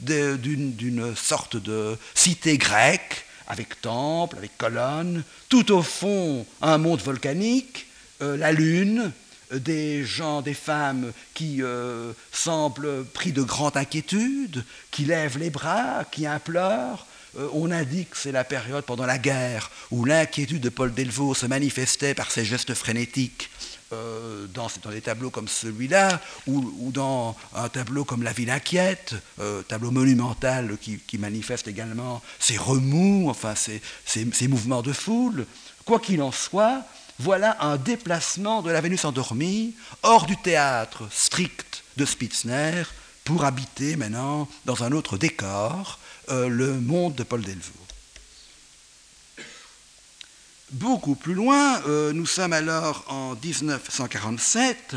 d'une sorte de cité grecque, avec temple, avec colonne, tout au fond un monde volcanique, euh, la lune, euh, des gens, des femmes qui euh, semblent pris de grande inquiétude, qui lèvent les bras, qui implorent. on indique que c'est la période pendant la guerre où l'inquiétude de Paul Delvaux se manifestait par ses gestes frénétiques dans, des tableaux comme celui-là, ou, dans un tableau comme La ville inquiète, tableau monumental qui, manifeste également ses remous, enfin ses mouvements de foule. Quoi qu'il en soit, voilà un déplacement de la Vénus endormie hors du théâtre strict de Spitzner pour habiter maintenant dans un autre décor euh, le monde de Paul Delvaux. Beaucoup plus loin, euh, nous sommes alors en 1947,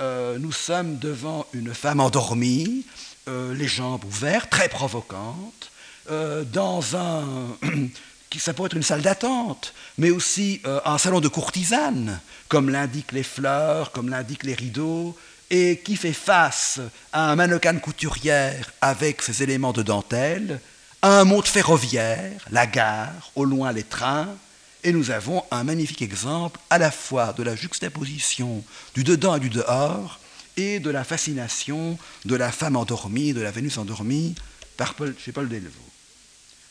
euh, nous sommes devant une femme endormie, les jambes ouvertes, très provocante, dans un ça pourrait être une salle d'attente, mais aussi euh, un salon de courtisanes, comme l'indiquent les fleurs, comme l'indiquent les rideaux, et qui fait face à un mannequin couturière avec ses éléments de dentelle, à un monde ferroviaire, la gare, au loin les trains, et nous avons un magnifique exemple à la fois de la juxtaposition du dedans et du dehors, et de la fascination de la femme endormie, de la Vénus endormie, par chez Paul Delvaux.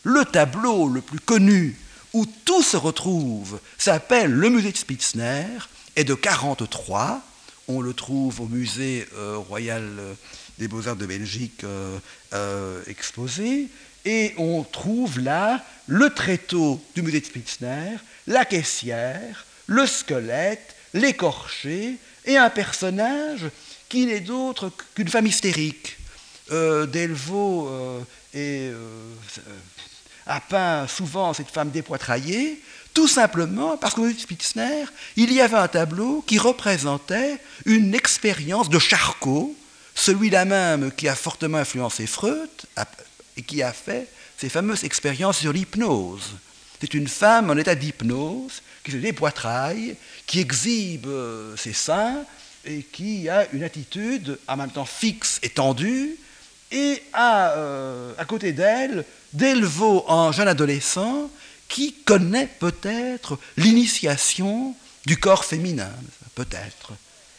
Le tableau le plus connu où tout se retrouve s'appelle le musée de Spitzner, est de 43. On le trouve au musée euh, royal euh, des beaux-arts de Belgique euh, exposé. Et on trouve là le tréteau du musée de Spitzner, la caissière, le squelette, l'écorché et un personnage qui n'est d'autre qu'une femme hystérique. Delvaux a peint souvent cette femme dépoitraillée, tout simplement parce que Spitzner, il y avait un tableau qui représentait une expérience de Charcot, celui-là même qui a fortement influencé Freud et qui a fait ces fameuses expériences sur l'hypnose. C'est une femme en état d'hypnose qui se dépoitraille, qui exhibe euh, ses seins et qui a une attitude en même temps fixe et tendue, et euh, à côté d'elle Delvaux en jeune adolescent qui connaît peut-être l'initiation du corps féminin, peut-être.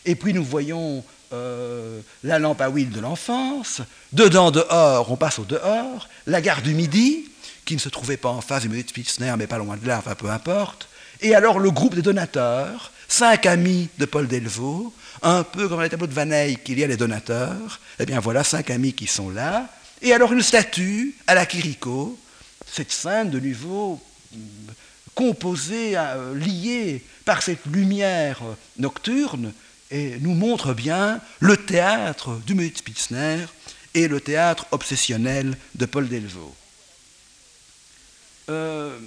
Et puis nous voyons euh, la lampe à huile de l'enfance, dedans, dehors, on passe au dehors, la gare du Midi, qui ne se trouvait pas en face du musée de Spitzner, mais pas loin de là, enfin peu importe, et alors le groupe des donateurs, cinq amis de Paul Delvaux, un peu comme dans les tableaux de Van Eyck, il y a les donateurs, eh bien voilà cinq amis qui sont là, et alors une statue à la Quirico, cette scène de nouveau composée, euh, liée par cette lumière nocturne, et nous montre bien le théâtre du musée Spitzner et le théâtre obsessionnel de Paul Delvaux. Euh,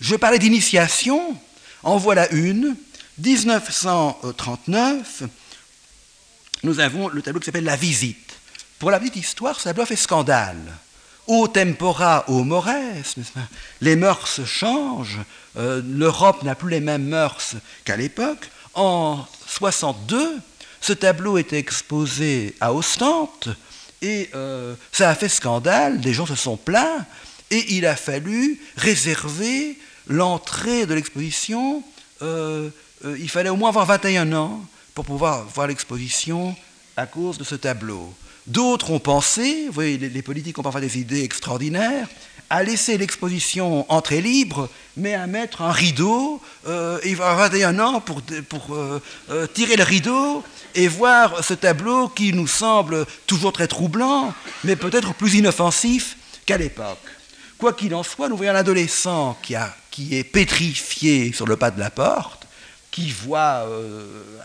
je parlais d'initiation, en voilà une. 1939, nous avons le tableau qui s'appelle La Visite. Pour la petite histoire, ce tableau fait scandale. Au tempora, au mores, les mœurs changent, euh, l'Europe n'a plus les mêmes mœurs qu'à l'époque. En 62, ce tableau était exposé à Ostende et euh, ça a fait scandale, des gens se sont plaints et il a fallu réserver l'entrée de l'exposition. Euh, euh, il fallait au moins avoir 21 ans pour pouvoir voir l'exposition à cause de ce tableau. D'autres ont pensé, vous voyez, les, politiques ont parfois des idées extraordinaires, à laisser l'exposition entrée libre, mais à mettre un rideau, euh, va avoir 21 ans pour, euh, euh, tirer le rideau et voir ce tableau qui nous semble toujours très troublant, mais peut-être plus inoffensif qu'à l'époque. Quoi qu'il en soit, nous voyons un qui est pétrifié sur le pas de la porte, qui voit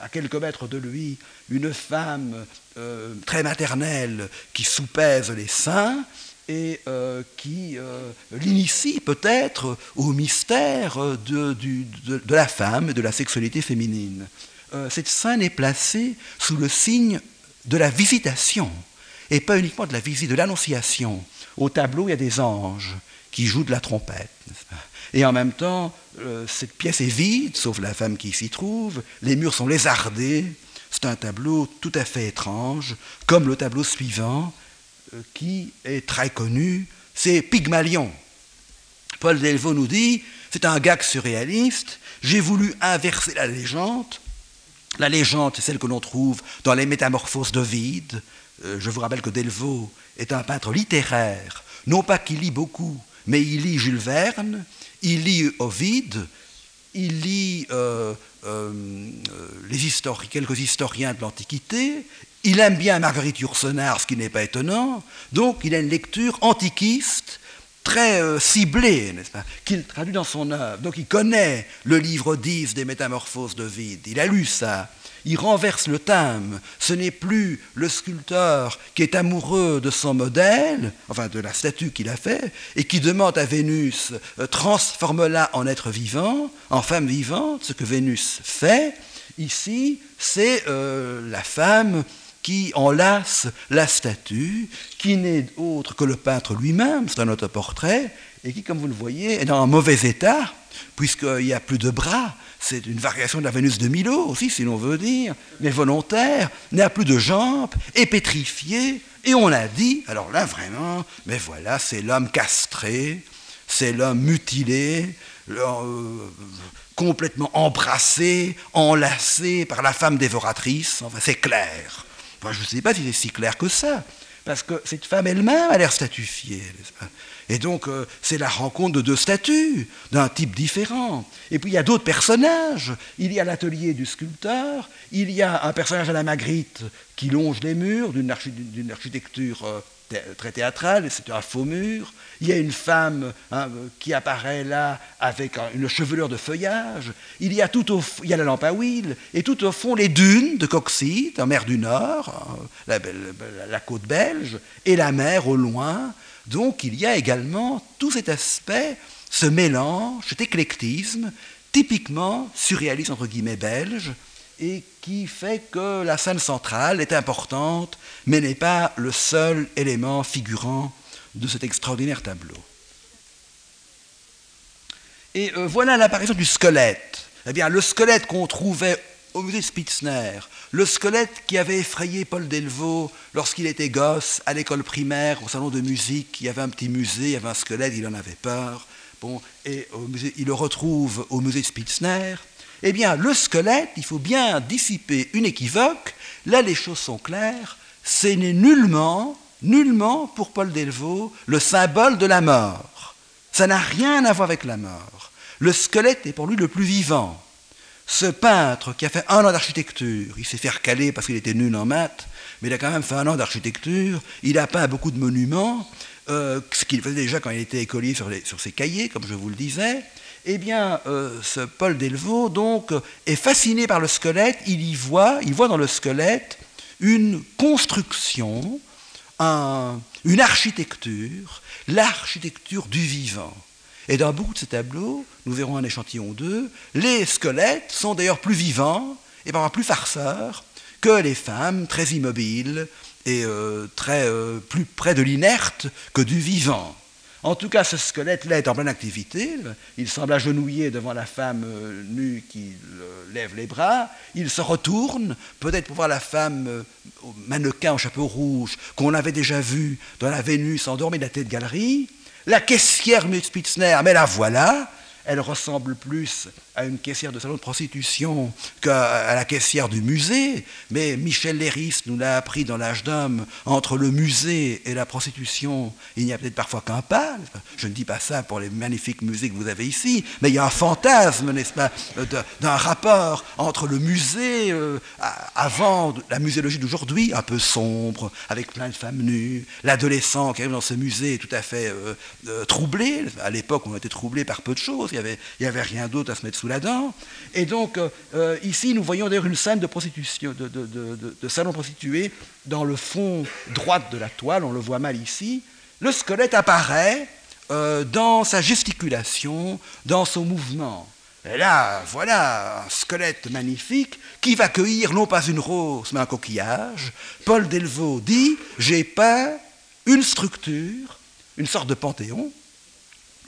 à quelques mètres de lui une femme très maternelle qui soupèse les seins, et euh, qui euh, l'initie peut-être au mystère de, la femme et de la sexualité féminine. Euh, cette scène est placée sous le signe de la visitation, et pas uniquement de la visite, de l'annonciation. Au tableau, il y a des anges qui jouent de la trompette. Et en même temps, cette pièce est vide, sauf la femme qui s'y trouve, les murs sont lézardés, c'est un tableau tout à fait étrange, comme le tableau suivant, euh, qui est très connu, c'est Pygmalion. Paul Delvaux nous dit, c'est un gag surréaliste, j'ai voulu inverser la légende. La légende, c'est celle que l'on trouve dans les Métamorphoses d'Ovide. Euh, je vous rappelle que Delvaux est un peintre littéraire, non pas qu'il lit beaucoup, mais il lit Jules Verne, il lit Ovide, il lit euh, les quelques historiens de l'Antiquité, il aime bien Marguerite Yourcenar, ce qui n'est pas étonnant, donc il a une lecture antiquiste très euh, ciblée, n'est-ce pas, qu'il traduit dans son œuvre. Donc il connaît le livre 10 des Métamorphoses de il a lu ça. Il renverse le thème. Ce n'est plus le sculpteur qui est amoureux de son modèle, enfin de la statue qu'il a fait, et qui demande à Vénus euh, transforme-la en être vivant, en femme vivante, ce que Vénus fait. Ici, c'est euh, la femme qui enlace la statue, qui n'est autre que le peintre lui-même, c'est un autoportrait, et qui, comme vous le voyez, est dans un mauvais état, puisqu'il n'y a plus de bras. C'est une variation de la Vénus de Milo aussi, si l'on veut dire, mais volontaire, n'a plus de jambes, est pétrifié, et on a dit, alors là vraiment, mais voilà, c'est l'homme castré, c'est l'homme mutilé, euh, complètement embrassé, enlacé par la femme dévoratrice, enfin c'est clair. Je ne sais pas si c'est si clair que ça, parce que cette femme elle-même a l'air statufiée, Et donc, euh, c'est la rencontre de deux statues, d'un type différent. Et puis, il y a d'autres personnages. Il y a l'atelier du sculpteur, il y a un personnage à la Magritte qui longe les murs d'une architecture euh, très théâtrale, c'est un faux mur. Il y a une femme hein, qui apparaît là avec une chevelure de feuillage. Il y a tout au il y a la lampe à huile et tout au fond les dunes de Coxide, en mer du Nord, hein, la, côte belge, et la mer au loin. Donc il y a également tout cet aspect, ce mélange, cet éclectisme, typiquement surréaliste entre guillemets belge, et qui fait que la scène centrale est importante, mais n'est pas le seul élément figurant de cet extraordinaire tableau. Et euh, voilà l'apparition du squelette. Eh bien, le squelette qu'on trouvait au musée Spitzner, le squelette qui avait effrayé Paul Delvaux lorsqu'il était gosse à l'école primaire, au salon de musique, il y avait un petit musée, il y avait un squelette, il en avait peur. Bon, et il le retrouve au musée Spitzner. Eh bien, le squelette, il faut bien dissiper une équivoque. Là, les choses sont claires. Ce n'est nullement, nullement pour Paul Delvaux le symbole de la mort. Ça n'a rien à voir avec la mort. Le squelette est pour lui le plus vivant. Ce peintre qui a fait un an d'architecture, il s'est fait recaler parce qu'il était nul en maths, mais il a quand même fait un an d'architecture, il a peint beaucoup de monuments, euh, ce qu'il faisait déjà quand il était écolier sur, ses cahiers, comme je vous le disais, eh bien, euh, ce Paul Delvaux, donc, est fasciné par le squelette. Il y voit, il voit dans le squelette une construction, une architecture, l'architecture du vivant. Et dans beaucoup de ces tableaux, nous verrons un échantillon d'eux, les squelettes sont d'ailleurs plus vivants et parfois plus farceurs que les femmes très immobiles et euh, très euh, plus près de l'inerte que du vivant. En tout cas, ce squelette-là est en pleine activité. Il semble agenouillé devant la femme euh, nue qui lève les bras. Il se retourne, peut-être pour voir la femme mannequin au chapeau rouge qu'on avait déjà vu dans la Vénus endormie de la tête de galerie. La caissière Spitzner, mais la voilà, elle ressemble plus à une caissière de salon de prostitution qu'à la caissière du musée, mais Michel Léris nous l'a appris dans l'âge d'homme, entre le musée et la prostitution, il n'y a peut-être parfois qu'un pas. Je ne dis pas ça pour les magnifiques musées que vous avez ici, mais il y a un fantasme, n'est-ce pas, d'un rapport entre le musée euh, avant la muséologie d'aujourd'hui, un peu sombre, avec plein de femmes nues, l'adolescent qui arrive dans ce musée tout à fait euh, euh, troublé. À l'époque, on était troublé par peu de choses, il n'y avait, avait rien d'autre à se mettre sous la dent. Et donc, euh, euh, ici, nous voyons d'ailleurs une scène de prostitution, de, salon prostitué dans le fond droit de la toile, on le voit mal ici. Le squelette apparaît euh, dans sa gesticulation, dans son mouvement. Et là, voilà un squelette magnifique qui va cueillir non pas une rose, mais un coquillage. Paul Delvaux dit J'ai peint une structure, une sorte de panthéon,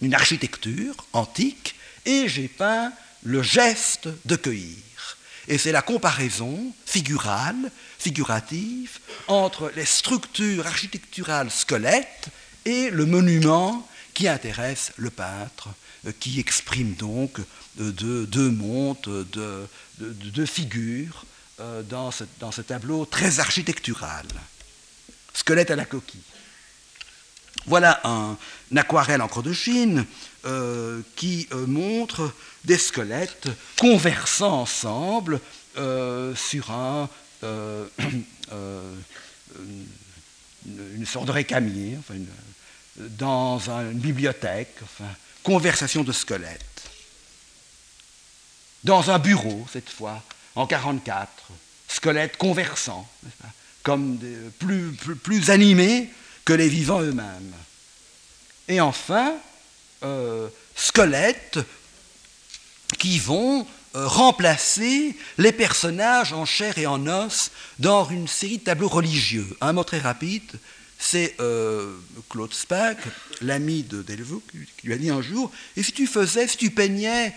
une architecture antique, et j'ai peint le geste de cueillir. Et c'est la comparaison figurale, figurative, entre les structures architecturales squelettes et le monument qui intéresse le peintre, euh, qui exprime donc euh, deux, montes, deux, figures euh, dans ce, tableau très architectural. Squelette à la coquille. Voilà un, aquarelle encre de Chine euh, qui euh, montre des squelettes conversant ensemble euh, sur un, une, sorte de récamier, dans une bibliothèque, conversation de squelettes. Dans un bureau, cette fois, en 1944, squelettes conversant, comme plus, plus animés que les vivants eux-mêmes. Et enfin, euh, squelettes qui vont euh, remplacer les personnages en chair et en os dans une série de tableaux religieux. Un mot très rapide, c'est euh, Claude Spack, l'ami de Delvaux, qui lui a dit un jour, et si tu faisais, si tu peignais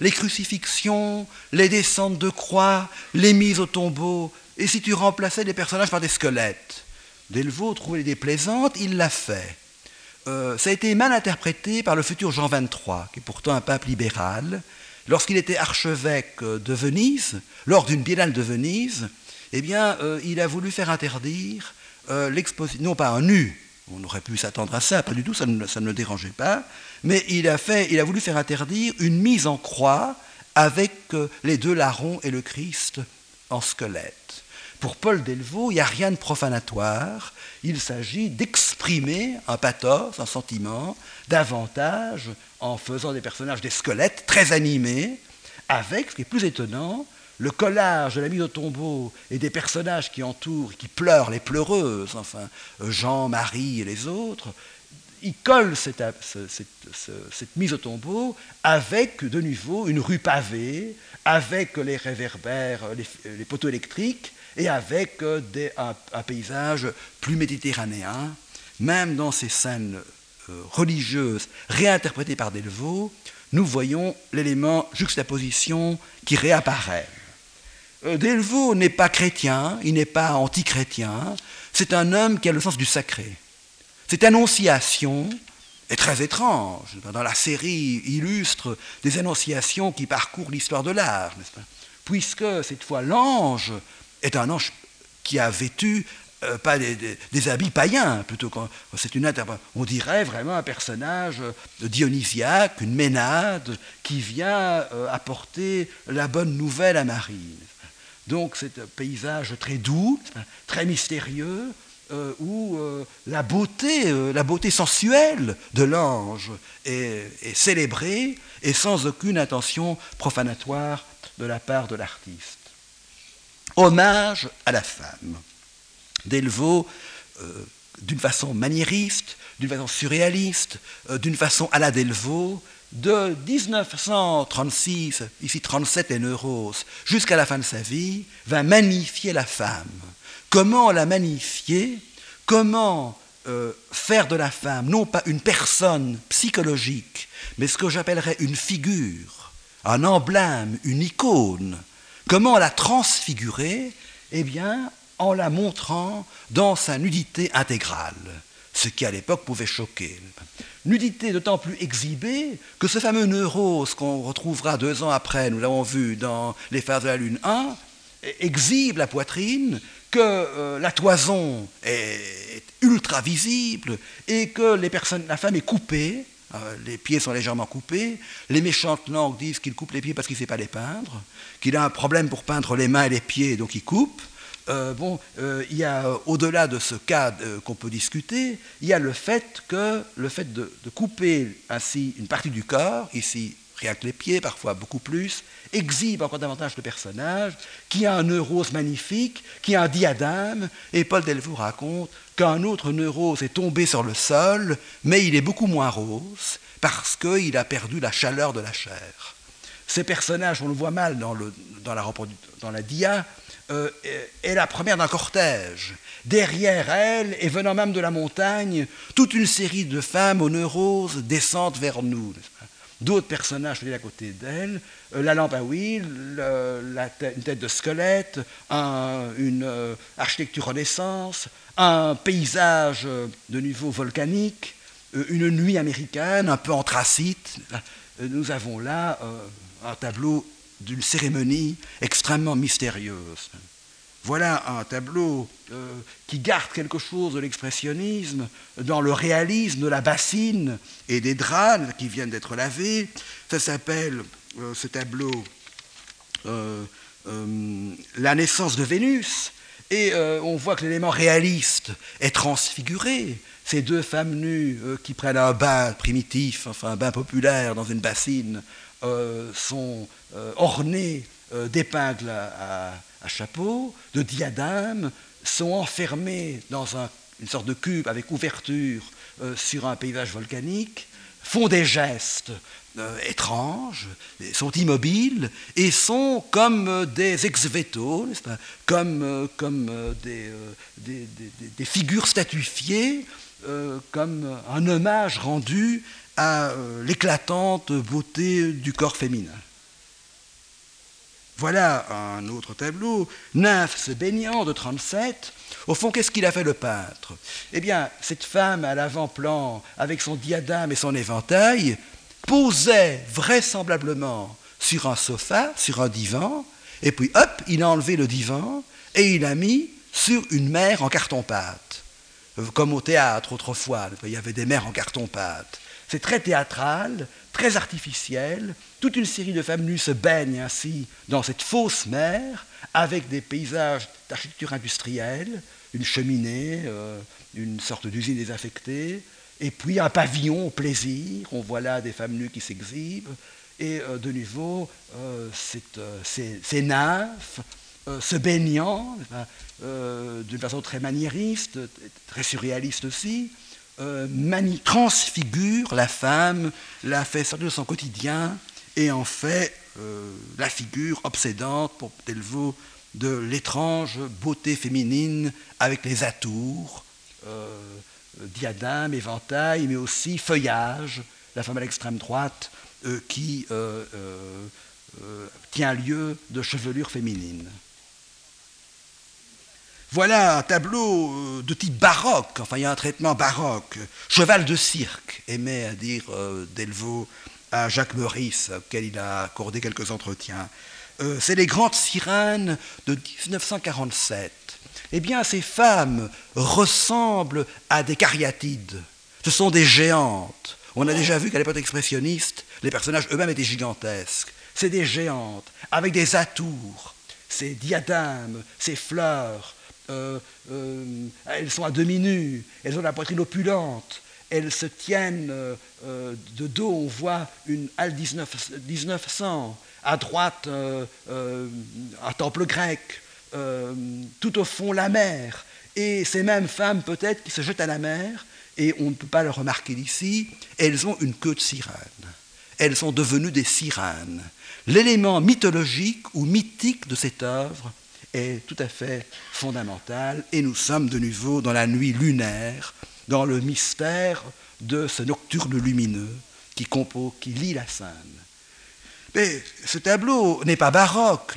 les crucifixions, les descentes de croix, les mises au tombeau, et si tu remplaçais les personnages par des squelettes? Delvaux trouvait l'idée plaisante, il l'a fait. Euh, ça a été mal interprété par le futur Jean XXIII, qui est pourtant un pape libéral. Lorsqu'il était archevêque de Venise, lors d'une biennale de Venise, eh bien, euh, il a voulu faire interdire euh, l'exposition, non pas un nu, on aurait pu s'attendre à ça, pas du tout, ça ne, le dérangeait pas, mais il a, il a voulu faire interdire une mise en croix avec les deux larrons et le Christ en squelette. Pour Paul Delvaux, il n'y a rien de profanatoire. Il s'agit d'exprimer un pathos, un sentiment, davantage en faisant des personnages, des squelettes très animés, avec, ce qui est plus étonnant, le collage de la mise au tombeau et des personnages qui entourent, qui pleurent, les pleureuses, enfin, Jean, Marie et les autres, il colle cette, mise au tombeau avec de nouveau une rue pavée, avec les réverbères, les, poteaux électriques et avec euh, un, paysage plus méditerranéen. Même dans ces scènes euh, religieuses réinterprétées par Delvaux, nous voyons l'élément juxtaposition qui réapparaît. Euh, Delvaux n'est pas chrétien, il n'est pas antichrétien, c'est un homme qui a le sens du sacré. Cette annonciation est très étrange. Dans la série illustre des annonciations qui parcourent l'histoire de l'art, puisque cette fois l'ange est un ange qui a vêtu euh, pas des, habits païens, plutôt une on dirait vraiment un personnage dionysiaque, une ménade qui vient euh, apporter la bonne nouvelle à Marie. Donc c'est un paysage très doux, très mystérieux, euh, où euh, la beauté, euh, la beauté sensuelle de l'ange est, célébrée et sans aucune intention profanatoire de la part de l'artiste. Hommage à la femme. Delvaux, d'une façon maniériste, d'une façon surréaliste, d'une façon à la Delvaux, de 1936, ici 37 et Neurose, jusqu'à la fin de sa vie, va magnifier la femme Comment la magnifier? Comment euh, faire de la femme non pas une personne psychologique, mais ce que j'appellerais une figure, un emblème, une icône Comment la transfigurer? Eh bien, en la montrant dans sa nudité intégrale, ce qui à l'époque pouvait choquer. Nudité d'autant plus exhibée que ce fameux neurose qu'on retrouvera deux ans après, nous l'avons vu dans Les Phases de la Lune 1, exhibe la poitrine que euh, la toison est, ultra visible et que la femme est coupée, euh, les pieds sont légèrement coupés, les méchantes langues disent qu'il coupe les pieds parce qu'il ne sait pas les peindre, qu'il a un problème pour peindre les mains et les pieds, donc il coupe. Euh, bon, il y a au-delà de ce cas qu'on peut discuter, il y a le fait que le fait de couper ainsi une partie du corps, ici rien que les pieds, parfois beaucoup plus, exhibe encore davantage le personnage, qui a un neurose magnifique, qui a un diadème, et Paul Delvaux raconte qu'un autre neurose est tombé sur le sol, mais il est beaucoup moins rose, parce qu'il a perdu la chaleur de la chair. Ces personnages, on le voit mal dans, le, dans, la, dia, euh, est la première d'un cortège. Derrière elle, et venant même de la montagne, toute une série de femmes aux neuroses descendent vers nous d'autres personnages à côté d'elle, la lampe à huile, la une tête de squelette, une euh, architecture renaissance, un paysage euh, de niveau volcanique, une nuit américaine un peu anthracite. Nous avons là un tableau d'une cérémonie extrêmement mystérieuse. Voilà un tableau euh, qui garde quelque chose de l'expressionnisme dans le réalisme de la bassine et des draps qui viennent d'être lavés. Ça s'appelle, euh, ce tableau, euh, La naissance de Vénus. Et on voit que l'élément réaliste est transfiguré. Ces deux femmes nues qui prennent un bain primitif, enfin un bain populaire dans une bassine, sont ornées d'épingles à chapeau, de diadème, sont enfermés dans une sorte de cube avec ouverture euh, sur un paysage volcanique, font des gestes euh, étranges, sont immobiles et sont comme euh, des ex-veto, comme, comme des, des, figures statuifiées, comme un hommage rendu à l'éclatante beauté du corps féminin. Voilà un autre tableau, Nymphe se baignant de 37. Au fond, qu'est-ce qu'il a fait le peintre? Eh bien, cette femme à l'avant-plan, avec son diadème et son éventail, posait vraisemblablement sur un sofa, sur un divan, et puis hop, il a enlevé le divan et il a mis sur une mer en carton-pâte. Comme au théâtre autrefois, il y avait des mers en carton-pâte. C'est très théâtral, très artificiel. Toute une série de femmes nues se baignent ainsi dans cette fausse mer, avec des paysages d'architecture industrielle, une cheminée, euh, une sorte d'usine désaffectée, et puis un pavillon au plaisir. On voit là des femmes nues qui s'exhibent. Et euh, de nouveau, euh, ces, nymphes se baignant d'une façon très maniériste, très surréaliste aussi, euh, transfigure la femme, la fait sortir de son quotidien et en fait euh, la figure obsédante pour Delvaux de l'étrange beauté féminine avec les atours, euh, diadème, éventail, mais aussi feuillage, la femme à l'extrême droite qui tient lieu de chevelure féminine. Voilà un tableau euh, de type baroque, enfin il y a un traitement baroque. Cheval de cirque, aimait à dire euh, Delvaux à Jacques Meurice, auquel il a accordé quelques entretiens. Euh, c'est les grandes sirènes de 1947. Eh bien, ces femmes ressemblent à des cariatides. Ce sont des géantes. On a déjà vu qu'à l'époque expressionniste, les personnages eux-mêmes étaient gigantesques. C'est des géantes, avec des atours, ces diadèmes, ces fleurs, euh, euh, elles sont à demi nues, elles ont la poitrine opulente, elles se tiennent euh, de dos, on voit une halle 19, 1900, à droite un temple grec, tout au fond la mer, et ces mêmes femmes peut-être qui se jettent à la mer, et on ne peut pas le remarquer d'ici, elles ont une queue de sirène. Elles sont devenues des sirènes. L'élément mythologique ou mythique de cette œuvre, est tout à fait fondamentale et nous sommes de nouveau dans la nuit lunaire, dans le mystère de ce nocturne lumineux qui, compose, qui lit la scène. Mais ce tableau n'est pas baroque,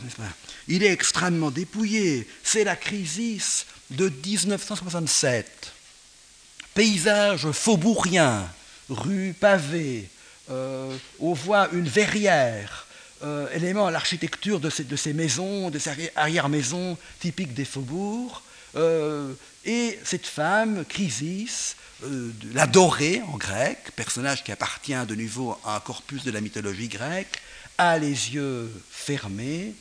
il est extrêmement dépouillé. C'est la crise de 1967. Paysage faubourien, rue pavée, euh, on voit une verrière, euh, élément à l'architecture de ces, maisons, de ces arrière-maisons typiques des faubourgs. Euh, et cette femme, Chrysis, euh, la en grec, personnage qui appartient de nouveau à un corpus de la mythologie grecque, a les yeux fermés,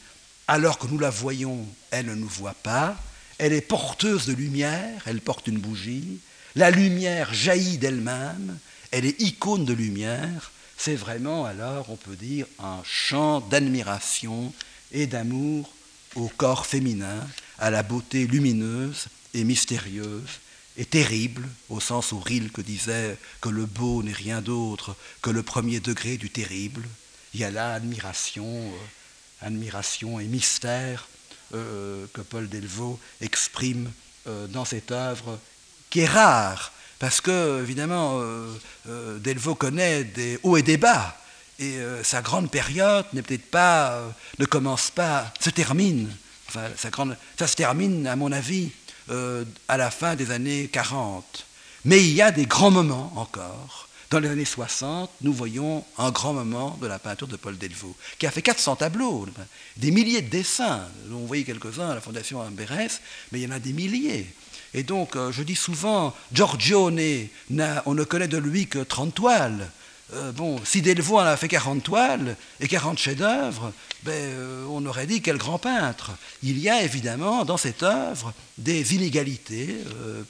alors que nous la voyons, elle ne nous voit pas, elle est porteuse de lumière, elle porte une bougie, la lumière jaillit d'elle-même, elle est icône de lumière, c'est vraiment alors, on peut dire, un chant d'admiration et d'amour au corps féminin, à la beauté lumineuse mystérieuse et terrible, au sens où Rilke disait que le beau n'est rien d'autre que le premier degré du terrible. Il y a là admiration, euh, admiration et mystère euh, que Paul Delvaux exprime euh, dans cette œuvre qui est rare parce que, évidemment, Delvaux connaît des hauts et des bas, et sa grande période n'est peut-être pas, ne commence pas, se termine, enfin, sa grande, ça se termine, à mon avis, à la fin des années 40. Mais il y a des grands moments encore. Dans les années 60, nous voyons un grand moment de la peinture de Paul Delvaux, qui a fait 400 tableaux, des milliers de dessins. On voyait quelques-uns à la Fondation Ambérès, mais il y en a des milliers. Et donc, euh, je dis souvent, Giorgione, on ne connaît de lui que 30 toiles. Euh, bon, si Delvaux en a fait 40 toiles et 40 chefs-d'œuvre, ben, euh, on aurait dit quel grand peintre. Il y a évidemment dans cette œuvre des inégalités,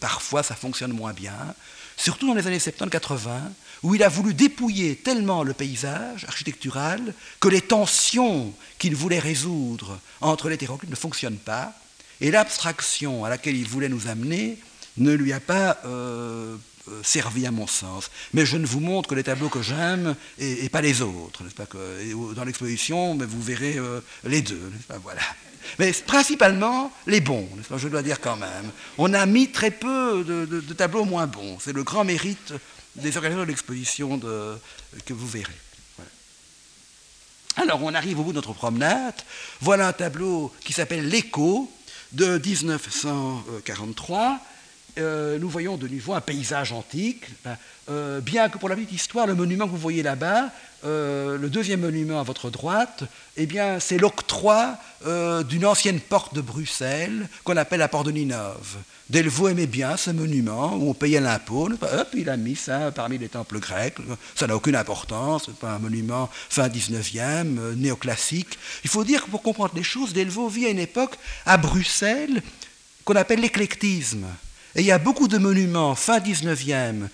parfois ça fonctionne moins bien, surtout dans les années 70-80, où il a voulu dépouiller tellement le paysage architectural que les tensions qu'il voulait résoudre entre l'hétéroclite ne fonctionnent pas, et l'abstraction à laquelle il voulait nous amener ne lui a pas euh, euh, servi à mon sens. Mais je ne vous montre que les tableaux que j'aime et, pas les autres. Pas que, dans l'exposition, vous verrez euh, les deux. Pas voilà. Mais principalement les bons, je dois dire quand même. On a mis très peu de, tableaux moins bons. C'est le grand mérite des organisateurs de l'exposition que vous verrez. Alors on arrive au bout de notre promenade. Voilà un tableau qui s'appelle L'écho, de 1943 euh, nous voyons de nouveau un paysage antique, euh, bien que pour la petite histoire, le monument que vous voyez là-bas, euh, le deuxième monument à votre droite, eh bien, c'est l'octroi d'une ancienne porte de Bruxelles qu'on appelle la porte de Ninove. Delvaux aimait bien ce monument où on payait l'impôt. Hop, il a mis ça parmi les temples grecs. Ça n'a aucune importance. C'est pas un monument fin 19e, néoclassique. Il faut dire que pour comprendre les choses, Delvaux vit à une époque à Bruxelles qu'on appelle l'éclectisme. Et il y a beaucoup de monuments fin 19e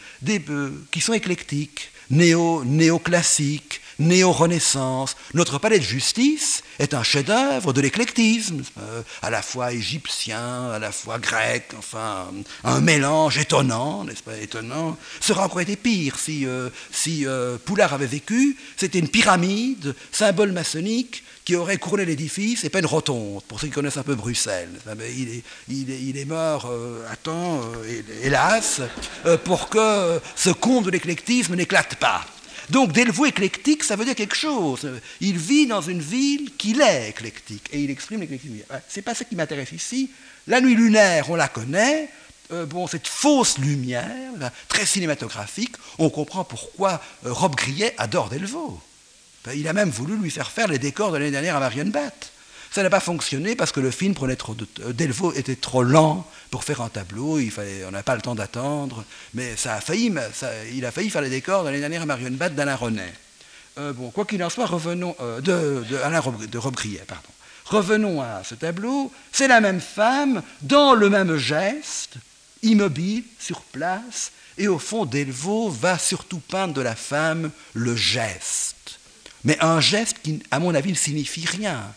qui sont éclectiques, néo, néoclassiques, néo-renaissance. Notre palais de justice est un chef-d'œuvre de l'éclectisme, euh, à la fois égyptien, à la fois grec, enfin, un mélange étonnant, n'est-ce pas, étonnant. Ce aurait encore été pire si, euh, euh, Poulard avait vécu. C'était une pyramide, symbole maçonnique, qui aurait couronné l'édifice et pas une rotonde, pour ceux qui connaissent un peu Bruxelles. Il est, il est, mort à temps, hélas, pour que ce conte de l'éclectisme n'éclate pas. Donc, Delvaux éclectique, ça veut dire quelque chose. Il vit dans une ville qui est éclectique, et il exprime l'éclectisme. C'est pas ça qui m'intéresse ici. La nuit lunaire, on la connaît. bon, cette fausse lumière, très cinématographique, on comprend pourquoi Rob Grillet adore Delvaux. Ben, il a même voulu lui faire faire les décors de l'année dernière à Marienbad. Ça n'a pas fonctionné parce que le film prenait trop de euh, Delvaux était trop lent pour faire un tableau, il fallait, on n'a pas le temps d'attendre, mais ça a failli, il a failli faire les décors de l'année dernière à Marienbad d'Alain René. Euh, bon, quoi qu'il en soit, revenons euh, de, Alain Rob, de pardon. Revenons à ce tableau. C'est la même femme dans le même geste, immobile, sur place, et au fond, Delvaux va surtout peindre de la femme le geste mais un geste qui, à mon avis, ne signifie rien,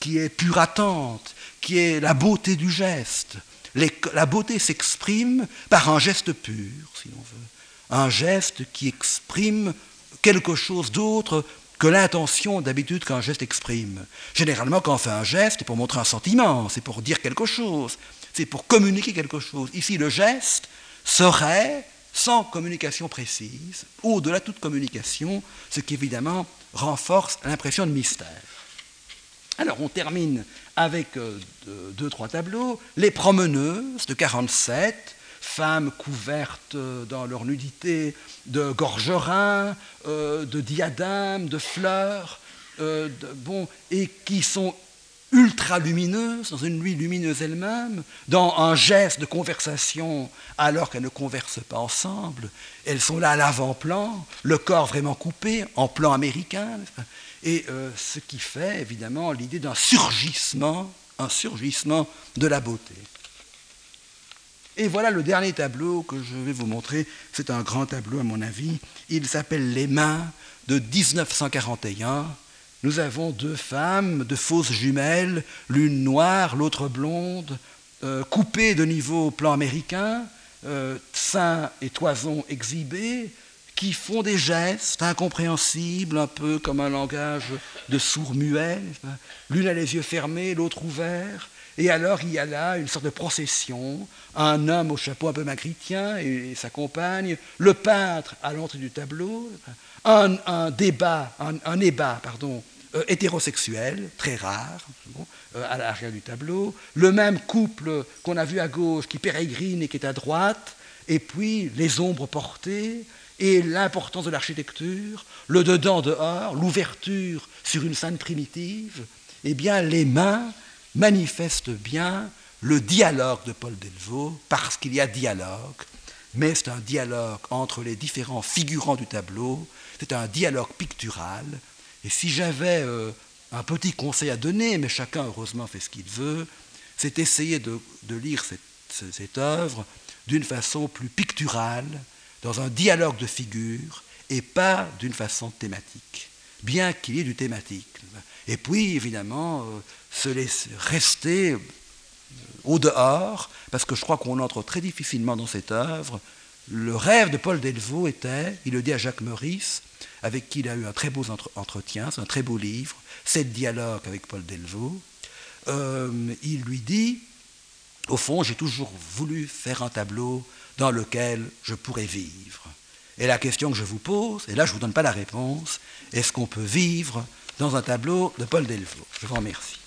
qui est pure attente, qui est la beauté du geste. la beauté s'exprime par un geste pur, si l'on veut. Un geste qui exprime quelque chose d'autre que l'intention d'habitude qu'un geste exprime. Généralement, quand on fait un geste, c'est pour montrer un sentiment, c'est pour dire quelque chose, c'est pour communiquer quelque chose. Ici, le geste serait, sans communication précise, au-delà de toute communication, ce qui évidemment renforce l'impression de mystère. Alors on termine avec euh, deux, trois tableaux. Les promeneuses de 47, femmes couvertes euh, dans leur nudité de gorgerins, euh, de diadèmes, de fleurs, bon, et qui sont ultra lumineuses, dans une nuit lumineuse elle-même, dans un geste de conversation alors qu'elles ne conversent pas ensemble. Elles sont là à l'avant-plan, le corps vraiment coupé, en plan américain, et euh, ce qui fait évidemment l'idée d'un surgissement, un surgissement de la beauté. Et voilà le dernier tableau que je vais vous montrer. C'est un grand tableau à mon avis. Il s'appelle Les mains de 1941 nous avons deux femmes, de fausses jumelles, l'une noire, l'autre blonde, euh, coupées de niveau plan américain, euh, seins et toisons exhibés, qui font des gestes incompréhensibles, un peu comme un langage de sourds-muets. L'une a les yeux fermés, l'autre ouverts. Et alors il y a là une sorte de procession, un homme au chapeau un peu magritien et, sa compagne, le peintre à l'entrée du tableau, un, débat, un, débat pardon, euh, hétérosexuel, très rare, euh, à l'arrière du tableau, le même couple qu'on a vu à gauche qui pérégrine et qui est à droite, et puis les ombres portées, et l'importance de l'architecture, le dedans-dehors, l'ouverture sur une scène primitive, eh bien les mains manifestent bien le dialogue de Paul Delvaux, parce qu'il y a dialogue, mais c'est un dialogue entre les différents figurants du tableau, c'est un dialogue pictural, et si j'avais euh, un petit conseil à donner, mais chacun heureusement fait ce qu'il veut, c'est essayer de, lire cette, cette œuvre d'une façon plus picturale, dans un dialogue de figures, et pas d'une façon thématique, bien qu'il y ait du thématique. Et puis, évidemment, euh, se laisser rester euh, au dehors, parce que je crois qu'on entre très difficilement dans cette œuvre. Le rêve de Paul Delvaux était, il le dit à Jacques Meurice, avec qui il a eu un très beau entretien, c'est un très beau livre, Sept dialogues avec Paul Delvaux. Euh, il lui dit, au fond, j'ai toujours voulu faire un tableau dans lequel je pourrais vivre. Et la question que je vous pose, et là je ne vous donne pas la réponse, est-ce qu'on peut vivre dans un tableau de Paul Delvaux? Je vous remercie.